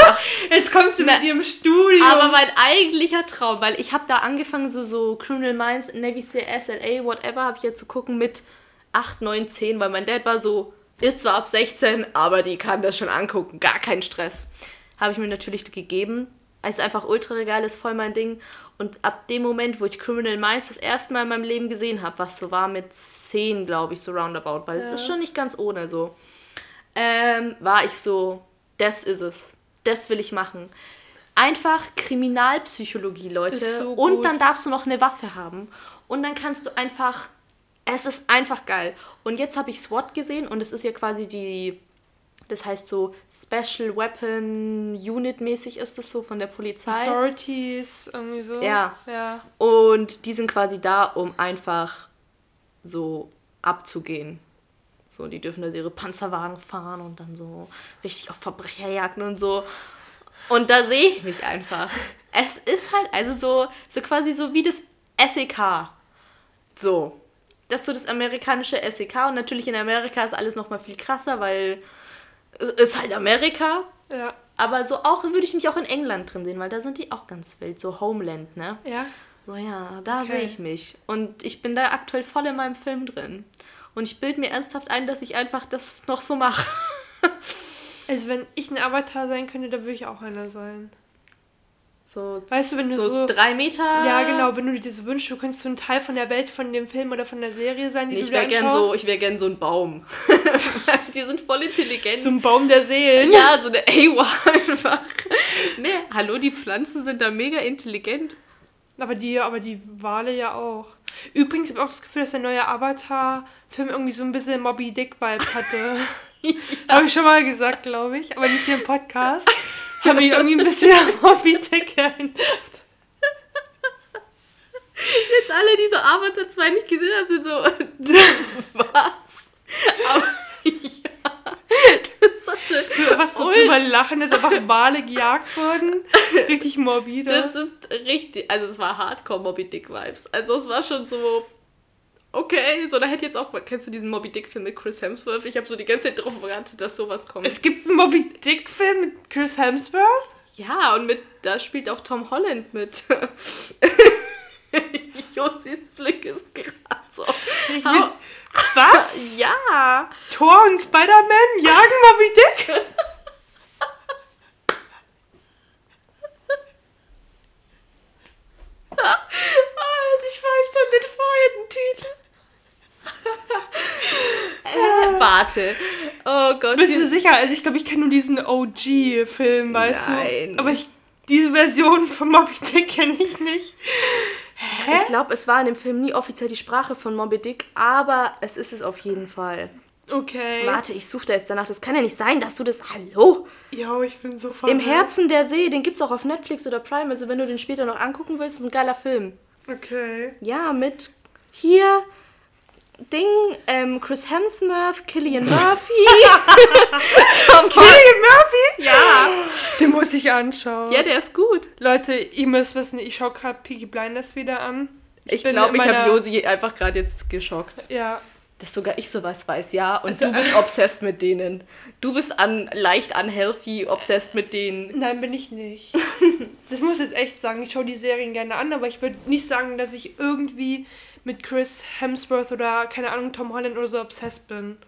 Jetzt kommt sie Na, mit ihrem Studium. aber mein eigentlicher Traum, weil ich habe da angefangen, so, so Criminal Minds, Navy SEAL, SLA, whatever, habe ich jetzt zu gucken mit 8, 9, 10, weil mein Dad war so, Ist zwar ab 16, aber die kann das schon angucken. Gar kein Stress. Habe ich mir natürlich gegeben. Es ist einfach ultra geil, ist voll mein Ding. Und ab dem Moment, wo ich Criminal Minds das erste Mal in meinem Leben gesehen habe, was so war mit 10, glaube ich, so roundabout, weil es Ja. ist schon nicht ganz ohne so, ähm, war ich so, das ist es. Das will ich machen. Einfach Kriminalpsychologie, Leute. So Und dann darfst du noch eine Waffe haben. Und dann kannst du einfach. Es ist einfach geil. Und jetzt habe ich SWAT gesehen und es ist ja quasi die. Das heißt so Special Weapon Unit mäßig ist es so von der Polizei. Authorities, irgendwie so. Ja. Ja. Und die sind quasi da, um einfach so abzugehen. So, die dürfen da ihre Panzerwagen fahren und dann so richtig auf Verbrecherjagden und so. Und da sehe ich mich einfach. Es ist halt, also so, so quasi so wie das SEK. So. Das ist so das amerikanische SEK und natürlich in Amerika ist alles nochmal viel krasser, weil ist halt Amerika. Ja. Aber so auch würde ich mich auch in England drin sehen, weil da sind die auch ganz wild. So Homeland, ne? Ja. So ja, da Okay. sehe ich mich. Und ich bin da aktuell voll in meinem Film drin. Und ich bilde mir ernsthaft ein, dass ich einfach das noch so mache. Also wenn ich ein Avatar sein könnte, dann würde ich auch einer sein. So, Weißt du, wenn du so, so- drei Meter. Ja, genau, wenn du dir so wünschst, du könntest so ein Teil von der Welt, von dem Film oder von der Serie sein, die Nee, du ich wäre gern so, ich wäre gern so ein Baum. die sind voll intelligent. so ein Baum der Seelen. ja, so eine AWA einfach. Nee, hallo, die Pflanzen sind da mega intelligent. Aber die, aber die Wale ja auch. Übrigens habe ich auch das Gefühl, dass der neue Avatar-Film irgendwie so ein bisschen Moby Dick-Vibe hatte. Habe ich schon mal gesagt, glaube ich. Aber nicht hier im Podcast. Habe ich irgendwie ein bisschen an Moby Dick erinnert. Jetzt alle, die so Avatar 2 nicht gesehen haben, sind so, was? Aber ja, das hatte Was so drüber lachen, dass einfach Wale gejagt wurden. Richtig morbide. Das ist richtig, also es war Hardcore Moby Dick Vibes. Also es war schon so, okay, so da hätte jetzt auch, kennst du diesen Moby Dick Film mit Chris Hemsworth? Ich habe so die ganze Zeit drauf gewartet, dass sowas kommt. es gibt einen Moby Dick-Film mit Chris Hemsworth. ja, und mit, da spielt auch Tom Holland mit. Josis Blick ist gerade so. Ich bin, was? ja. Thor und Spider-Man jagen Moby Dick? Ah, ich weiß schon den vorherigen Titel. äh, warte. Oh Gott. Bist du sicher? Also ich glaube, ich kenne nur diesen OG-Film, weißt Nein. du? Aber ich, diese Version von Moby Dick kenne ich nicht. Hä? Ich glaube, es war in dem Film nie offiziell die Sprache von Moby Dick, aber es ist es auf jeden Fall. Okay. Warte, ich suche da jetzt danach. Das kann ja nicht sein, dass du das. Hallo? Jo, ich bin so Im verwirrt. Herzen der See, den gibt's auch auf Netflix oder Prime. Also, wenn du den später noch angucken willst, ist ein geiler Film. Okay. Ja, mit hier Ding, ähm, Chris Hemsworth, Killian Murphy. Tom Cillian Murphy? Ja. Den muss ich anschauen. Ja, der ist gut. Leute, ihr müsst wissen, ich schaue gerade Peaky Blinders wieder an. Ich glaube, in ich habe Josi einfach gerade jetzt geschockt. Ja. Dass sogar ich sowas weiß, ja. Und Also- du bist obsessed mit denen. Du bist an, leicht unhealthy obsessed mit denen. Nein, bin ich nicht. das muss ich jetzt echt sagen. Ich schaue die Serien gerne an, aber ich würde nicht sagen, dass ich irgendwie mit Chris Hemsworth oder, keine Ahnung, Tom Holland oder so obsessed bin.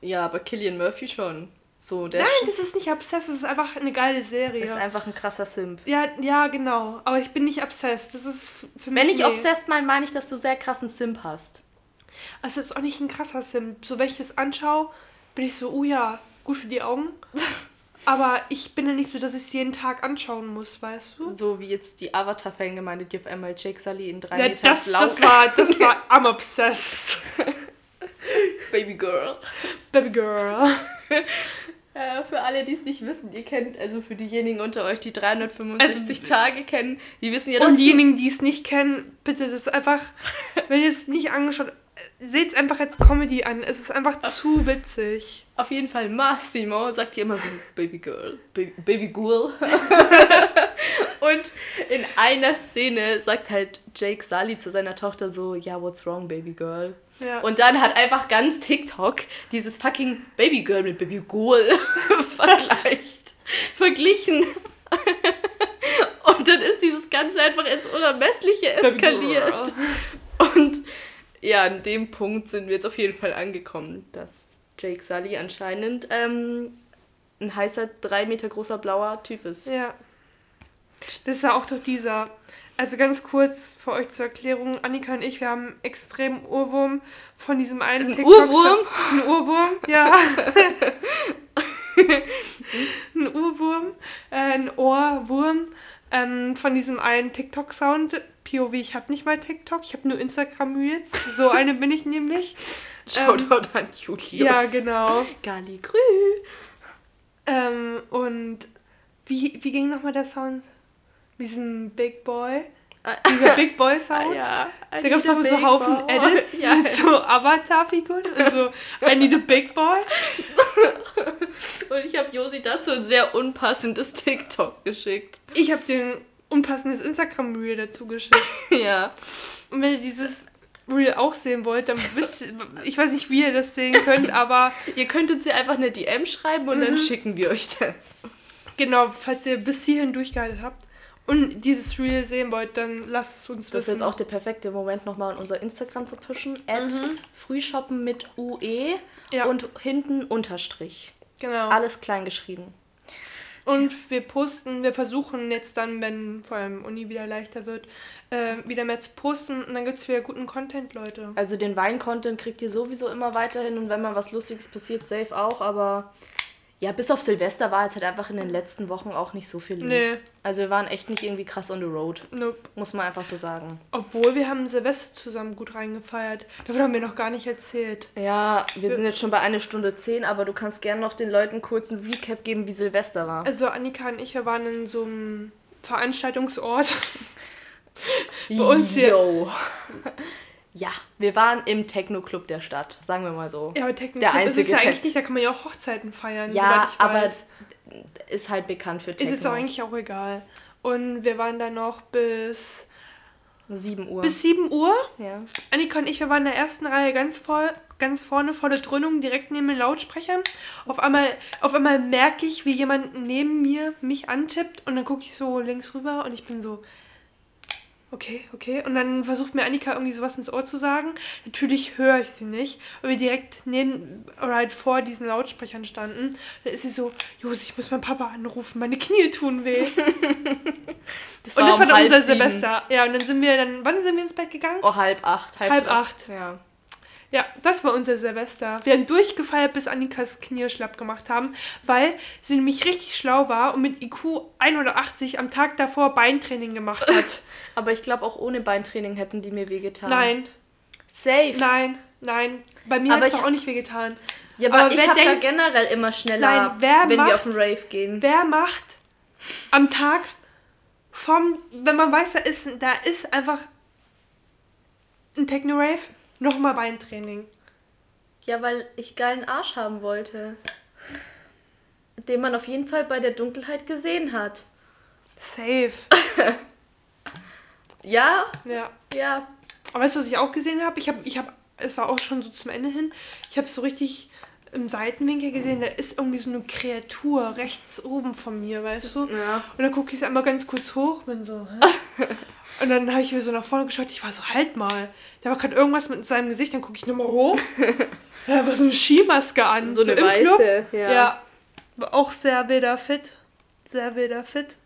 Ja, aber Killian Murphy schon. So, der Nein, ist, das ist nicht obsessed, das ist einfach eine geile Serie. ist einfach ein krasser Simp. ja, ja, genau. Aber ich bin nicht obsessed. Das ist für mich. Wenn ich nee. obsessed meine, meine ich, dass du sehr krassen Simp hast. Also, das ist auch nicht ein krasser Sim. So, wenn ich das anschaue, bin ich so, oh ja, gut für die Augen. Aber ich bin ja nicht so, dass ich es jeden Tag anschauen muss, weißt du? So wie jetzt die Avatar-Fangemeinde, die auf einmal Jake Sully in drei Ja, Meter das, blau das war, das war, I'm obsessed. Baby Girl. Baby girl. Äh, für alle, die es nicht wissen, ihr kennt, also für diejenigen unter euch, die 365 Tage kennen, die wissen ja, dass Also Und diejenigen, die es nicht kennen, bitte, das ist einfach, wenn ihr es nicht angeschaut seht es einfach als Comedy an. Es ist einfach zu witzig. auf jeden Fall Massimo sagt hier immer so Baby Girl, Baby, Baby Girl. Und in einer Szene sagt halt Jake Sully zu seiner Tochter so, ja, what's wrong, Baby Girl? Ja. Und dann hat einfach ganz TikTok dieses fucking Baby Girl mit Baby Girl vergleicht, verglichen. Und dann ist dieses Ganze einfach ins Unermessliche eskaliert. Und ja, an dem Punkt sind wir jetzt auf jeden Fall angekommen, dass Jake Sully anscheinend ähm, ein heißer, drei Meter großer blauer Typ ist. Ja. Das ist ja auch doch dieser. Also ganz kurz für euch zur Erklärung, Annika und ich, wir haben einen extremen Urwurm von diesem einen Ein TikTok- Urwurm? Ein Urwurm, ja. ein Urwurm, äh, ein Ohrwurm ähm, von diesem einen TikTok-Sound. POV, ich habe nicht mal TikTok, ich habe nur Instagram Reels. So eine bin ich nämlich. Shoutout an Julius. Ja, genau. Galligrü. Ähm, und wie, wie ging nochmal der Sound? Diesen Big Boy? Dieser Big Boy Sound? Ja. I Da gab es doch so Haufen boy. Edits Ja. mit so Avatar-Figuren und so I need a Big Boy. Und ich habe Josi dazu ein sehr unpassendes TikTok geschickt. Ich habe dir ein unpassendes Instagram-Reel dazu geschickt. Ja. Und wenn ihr dieses Reel auch sehen wollt, dann wisst ihr, ich weiß nicht, wie ihr das sehen könnt, aber Ihr könnt uns ja einfach eine DM schreiben und Mhm. dann schicken wir euch das. genau, falls ihr bis hierhin durchgehalten habt und dieses Reel sehen wollt, dann lasst es uns Das ist wissen. jetzt auch der perfekte Moment, nochmal in unser Instagram zu pushen. At Frühshoppen mit UE Ja. und hinten Unterstrich. genau. Alles klein geschrieben. Und wir posten, wir versuchen jetzt dann, wenn vor allem Uni wieder leichter wird, äh, wieder mehr zu posten. Und dann gibt es wieder guten Content, Leute. Also den Wein-Content kriegt ihr sowieso immer weiterhin. Und wenn mal was Lustiges passiert, safe auch, aber ja, bis auf Silvester war jetzt halt einfach in den letzten Wochen auch nicht so viel los. Nee. Also wir waren echt nicht irgendwie krass on the road, Nope. muss man einfach so sagen. Obwohl wir haben Silvester zusammen gut reingefeiert. Davon haben wir noch gar nicht erzählt. Ja, wir sind jetzt schon bei einer Stunde zehn, aber du kannst gerne noch den Leuten kurz einen Recap geben, wie Silvester war. Also Annika und ich, wir waren in so einem Veranstaltungsort. bei uns hier- Yo. Ja, wir waren im Techno-Club der Stadt, sagen wir mal so. Ja, aber Techno Der Club ist es ja Tech- eigentlich nicht, da kann man ja auch Hochzeiten feiern, Ja, aber weiß. ist halt bekannt für Techno. Ist es auch eigentlich auch egal. Und wir waren da noch bis, 7 Uhr. bis 7 Uhr. ja. Annika und ich, wir waren in der ersten Reihe ganz voll, ganz vorne, volle Dröhnung, direkt neben den Lautsprechern. Auf einmal, auf einmal merke ich, wie jemand neben mir mich antippt und dann gucke ich so links rüber und ich bin so, okay, okay. Und dann versucht mir Annika irgendwie sowas ins Ohr zu sagen. Natürlich höre ich sie nicht, weil wir direkt neben halt vor diesen Lautsprechern standen. Dann ist sie so, Jos, ich muss meinen Papa anrufen, meine Knie tun weh. Das und das um war dann unser sieben. Silvester. Ja, und dann sind wir dann, wann sind wir ins Bett gegangen? Oh, halb acht. Halb, Halb drei. acht. Ja. Ja, das war unser Silvester. Wir haben durchgefeiert, bis Annikas Knie schlapp gemacht haben, weil sie nämlich richtig schlau war und mit IQ 180 am Tag davor Beintraining gemacht hat. Aber ich glaube, auch ohne Beintraining hätten die mir wehgetan. nein, Safe. nein, nein. Bei mir hat es auch nicht wehgetan. Ja, aber, Aber ich wer habe da generell immer schneller, Nein, wer wenn wir macht- auf den Rave gehen. Wer macht am Tag vom, wenn man weiß, da ist, da ist einfach ein Techno-Rave, nochmal Beintraining. Ja, weil ich geilen Arsch haben wollte. Den man auf jeden Fall bei der Dunkelheit gesehen hat. Safe. Ja, Ja. ja. Aber weißt du, was ich auch gesehen habe? Ich habe, ich habe, es war auch schon so zum Ende hin, ich habe so richtig im Seitenwinkel gesehen, da ist irgendwie so eine Kreatur rechts oben von mir, weißt du? Ja. Und dann gucke ich es einmal ganz kurz hoch, bin so, hä? Und dann habe ich mir so nach vorne geschaut, ich war so, halt mal. Da war gerade irgendwas mit seinem Gesicht, dann gucke ich nochmal hoch. War so eine Skimaske an. So eine im Club. weiße, ja. Ja. War auch sehr wilder Fit. Sehr wilder Fit.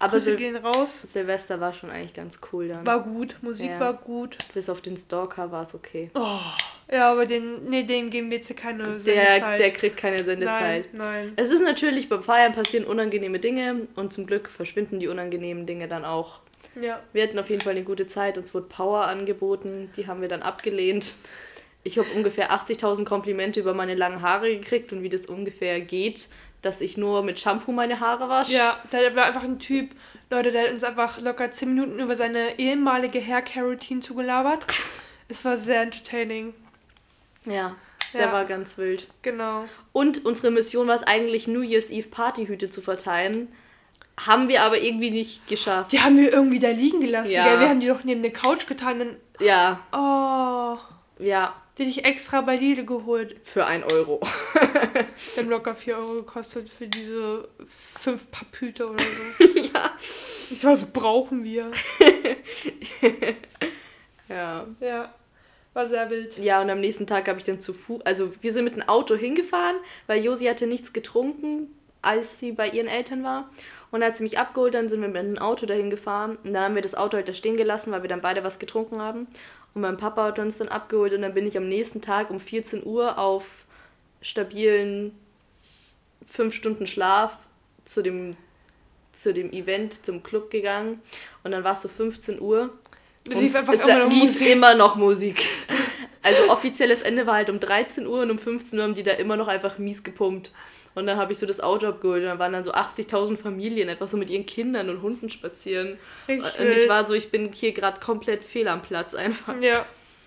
Aber Sil gehen raus. Silvester war schon eigentlich ganz cool dann. War gut, Musik Ja. war gut. Bis auf den Stalker war es okay. Oh, ja, aber den, nee, den geben wir jetzt keine Der, Sendezeit. der kriegt keine Sendezeit. Nein, nein. Es ist natürlich, beim Feiern passieren unangenehme Dinge und zum Glück verschwinden die unangenehmen Dinge dann auch. Ja. Wir hatten auf jeden Fall eine gute Zeit, uns wurde Power angeboten, die haben wir dann abgelehnt. Ich habe ungefähr 80.000 Komplimente über meine langen Haare gekriegt und wie das ungefähr geht, dass ich nur mit Shampoo meine Haare wasche. Ja, da war einfach ein Typ, Leute, der hat uns einfach locker 10 Minuten über seine ehemalige Haircare-Routine zugelabert. Es war sehr entertaining. Ja, der Ja. war ganz wild. Genau. Und unsere Mission war es eigentlich, New Year's Eve Partyhüte zu verteilen. Haben wir aber irgendwie nicht geschafft. Die haben wir irgendwie da liegen gelassen, Ja. gell? Wir haben die doch neben der Couch getan. Dann, Ja, oh, ja, die ich extra bei Lidl geholt. für ein Euro. Die haben locker 4 Euro gekostet für diese 5 Papphüte oder so. ja. Ich war so, brauchen wir. Ja. Ja. War sehr wild. Ja, und am nächsten Tag habe ich dann zu Fuß, also wir sind mit dem Auto hingefahren, weil Josi hatte nichts getrunken, als sie bei ihren Eltern war. Und dann hat sie mich abgeholt, dann sind wir mit dem Auto dahin gefahren. Und dann haben wir das Auto halt da stehen gelassen, weil wir dann beide was getrunken haben. Und mein Papa hat uns dann abgeholt und dann bin ich am nächsten Tag um 14 Uhr auf stabilen 5 Stunden Schlaf zu dem, zu dem Event, zum Club gegangen. Und dann war es so 15 Uhr. Und Lief es noch lief Musik. immer noch Musik. Also offizielles Ende war halt um 13 Uhr und um 15 Uhr haben die da immer noch einfach mies gepumpt. Und dann habe ich so das Auto abgeholt und dann waren dann so 80.000 Familien einfach so mit ihren Kindern und Hunden spazieren. Richtig und ich war so, ich bin hier gerade komplett fehl am Platz einfach. Ja,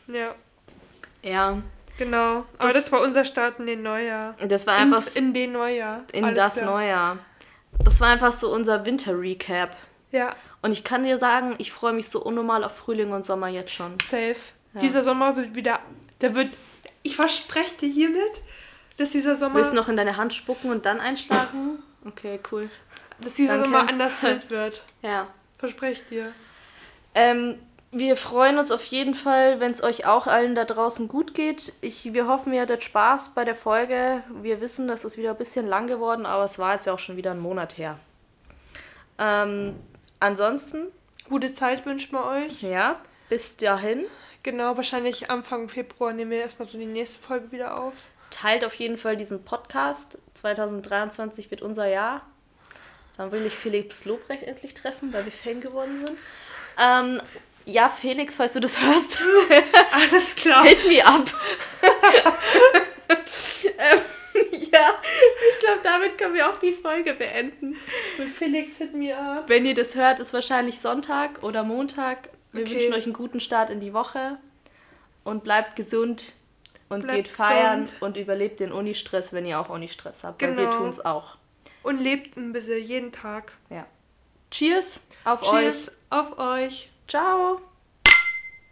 ja, Ja, genau. Aber Das- war unser Start in den Neujahr. das war einfach Ins, in den Neujahr. in Alles das klar. Neujahr. Das war einfach so unser Winter-Recap. Ja, Und ich kann dir sagen, ich freue mich so unnormal auf Frühling und Sommer jetzt schon. safe. Ja. Dieser Sommer wird wieder. Der wird. Ich verspreche dir hiermit, dass dieser Sommer. Willst du noch in deine Hand spucken und dann einschlagen? Okay, cool. dass dieser Danke. Sommer anders wild wird. Ja. Verspreche ich dir. Ähm, wir freuen uns auf jeden Fall, wenn es euch auch allen da draußen gut geht. Ich, wir hoffen, ihr hattet Spaß bei der Folge. Wir wissen, das ist wieder ein bisschen lang geworden, aber es war jetzt ja auch schon wieder ein Monat her. Ähm, ansonsten, Gute Zeit wünschen wir euch. ja, bis dahin. Genau, wahrscheinlich Anfang Februar nehmen wir erstmal so die nächste Folge wieder auf. Teilt auf jeden Fall diesen Podcast. 2023 wird unser Jahr. Dann will ich Felix Lobrecht endlich treffen, weil wir Fan geworden sind. Ähm, ja, Felix, falls du das hörst, Alles klar. hit me up. ähm, ja, ich glaube, damit können wir auch die Folge beenden. Mit Felix hit me up. Wenn ihr das hört, ist wahrscheinlich Sonntag oder Montag. Wir Okay. wünschen euch einen guten Start in die Woche und bleibt gesund und Bleibt geht feiern gesund. und überlebt den Unistress, wenn ihr auch Unistress habt. Weil wir Genau. tun es auch. Und lebt ein bisschen jeden Tag. Ja. Cheers auf euch. Cheers auf euch. Ciao.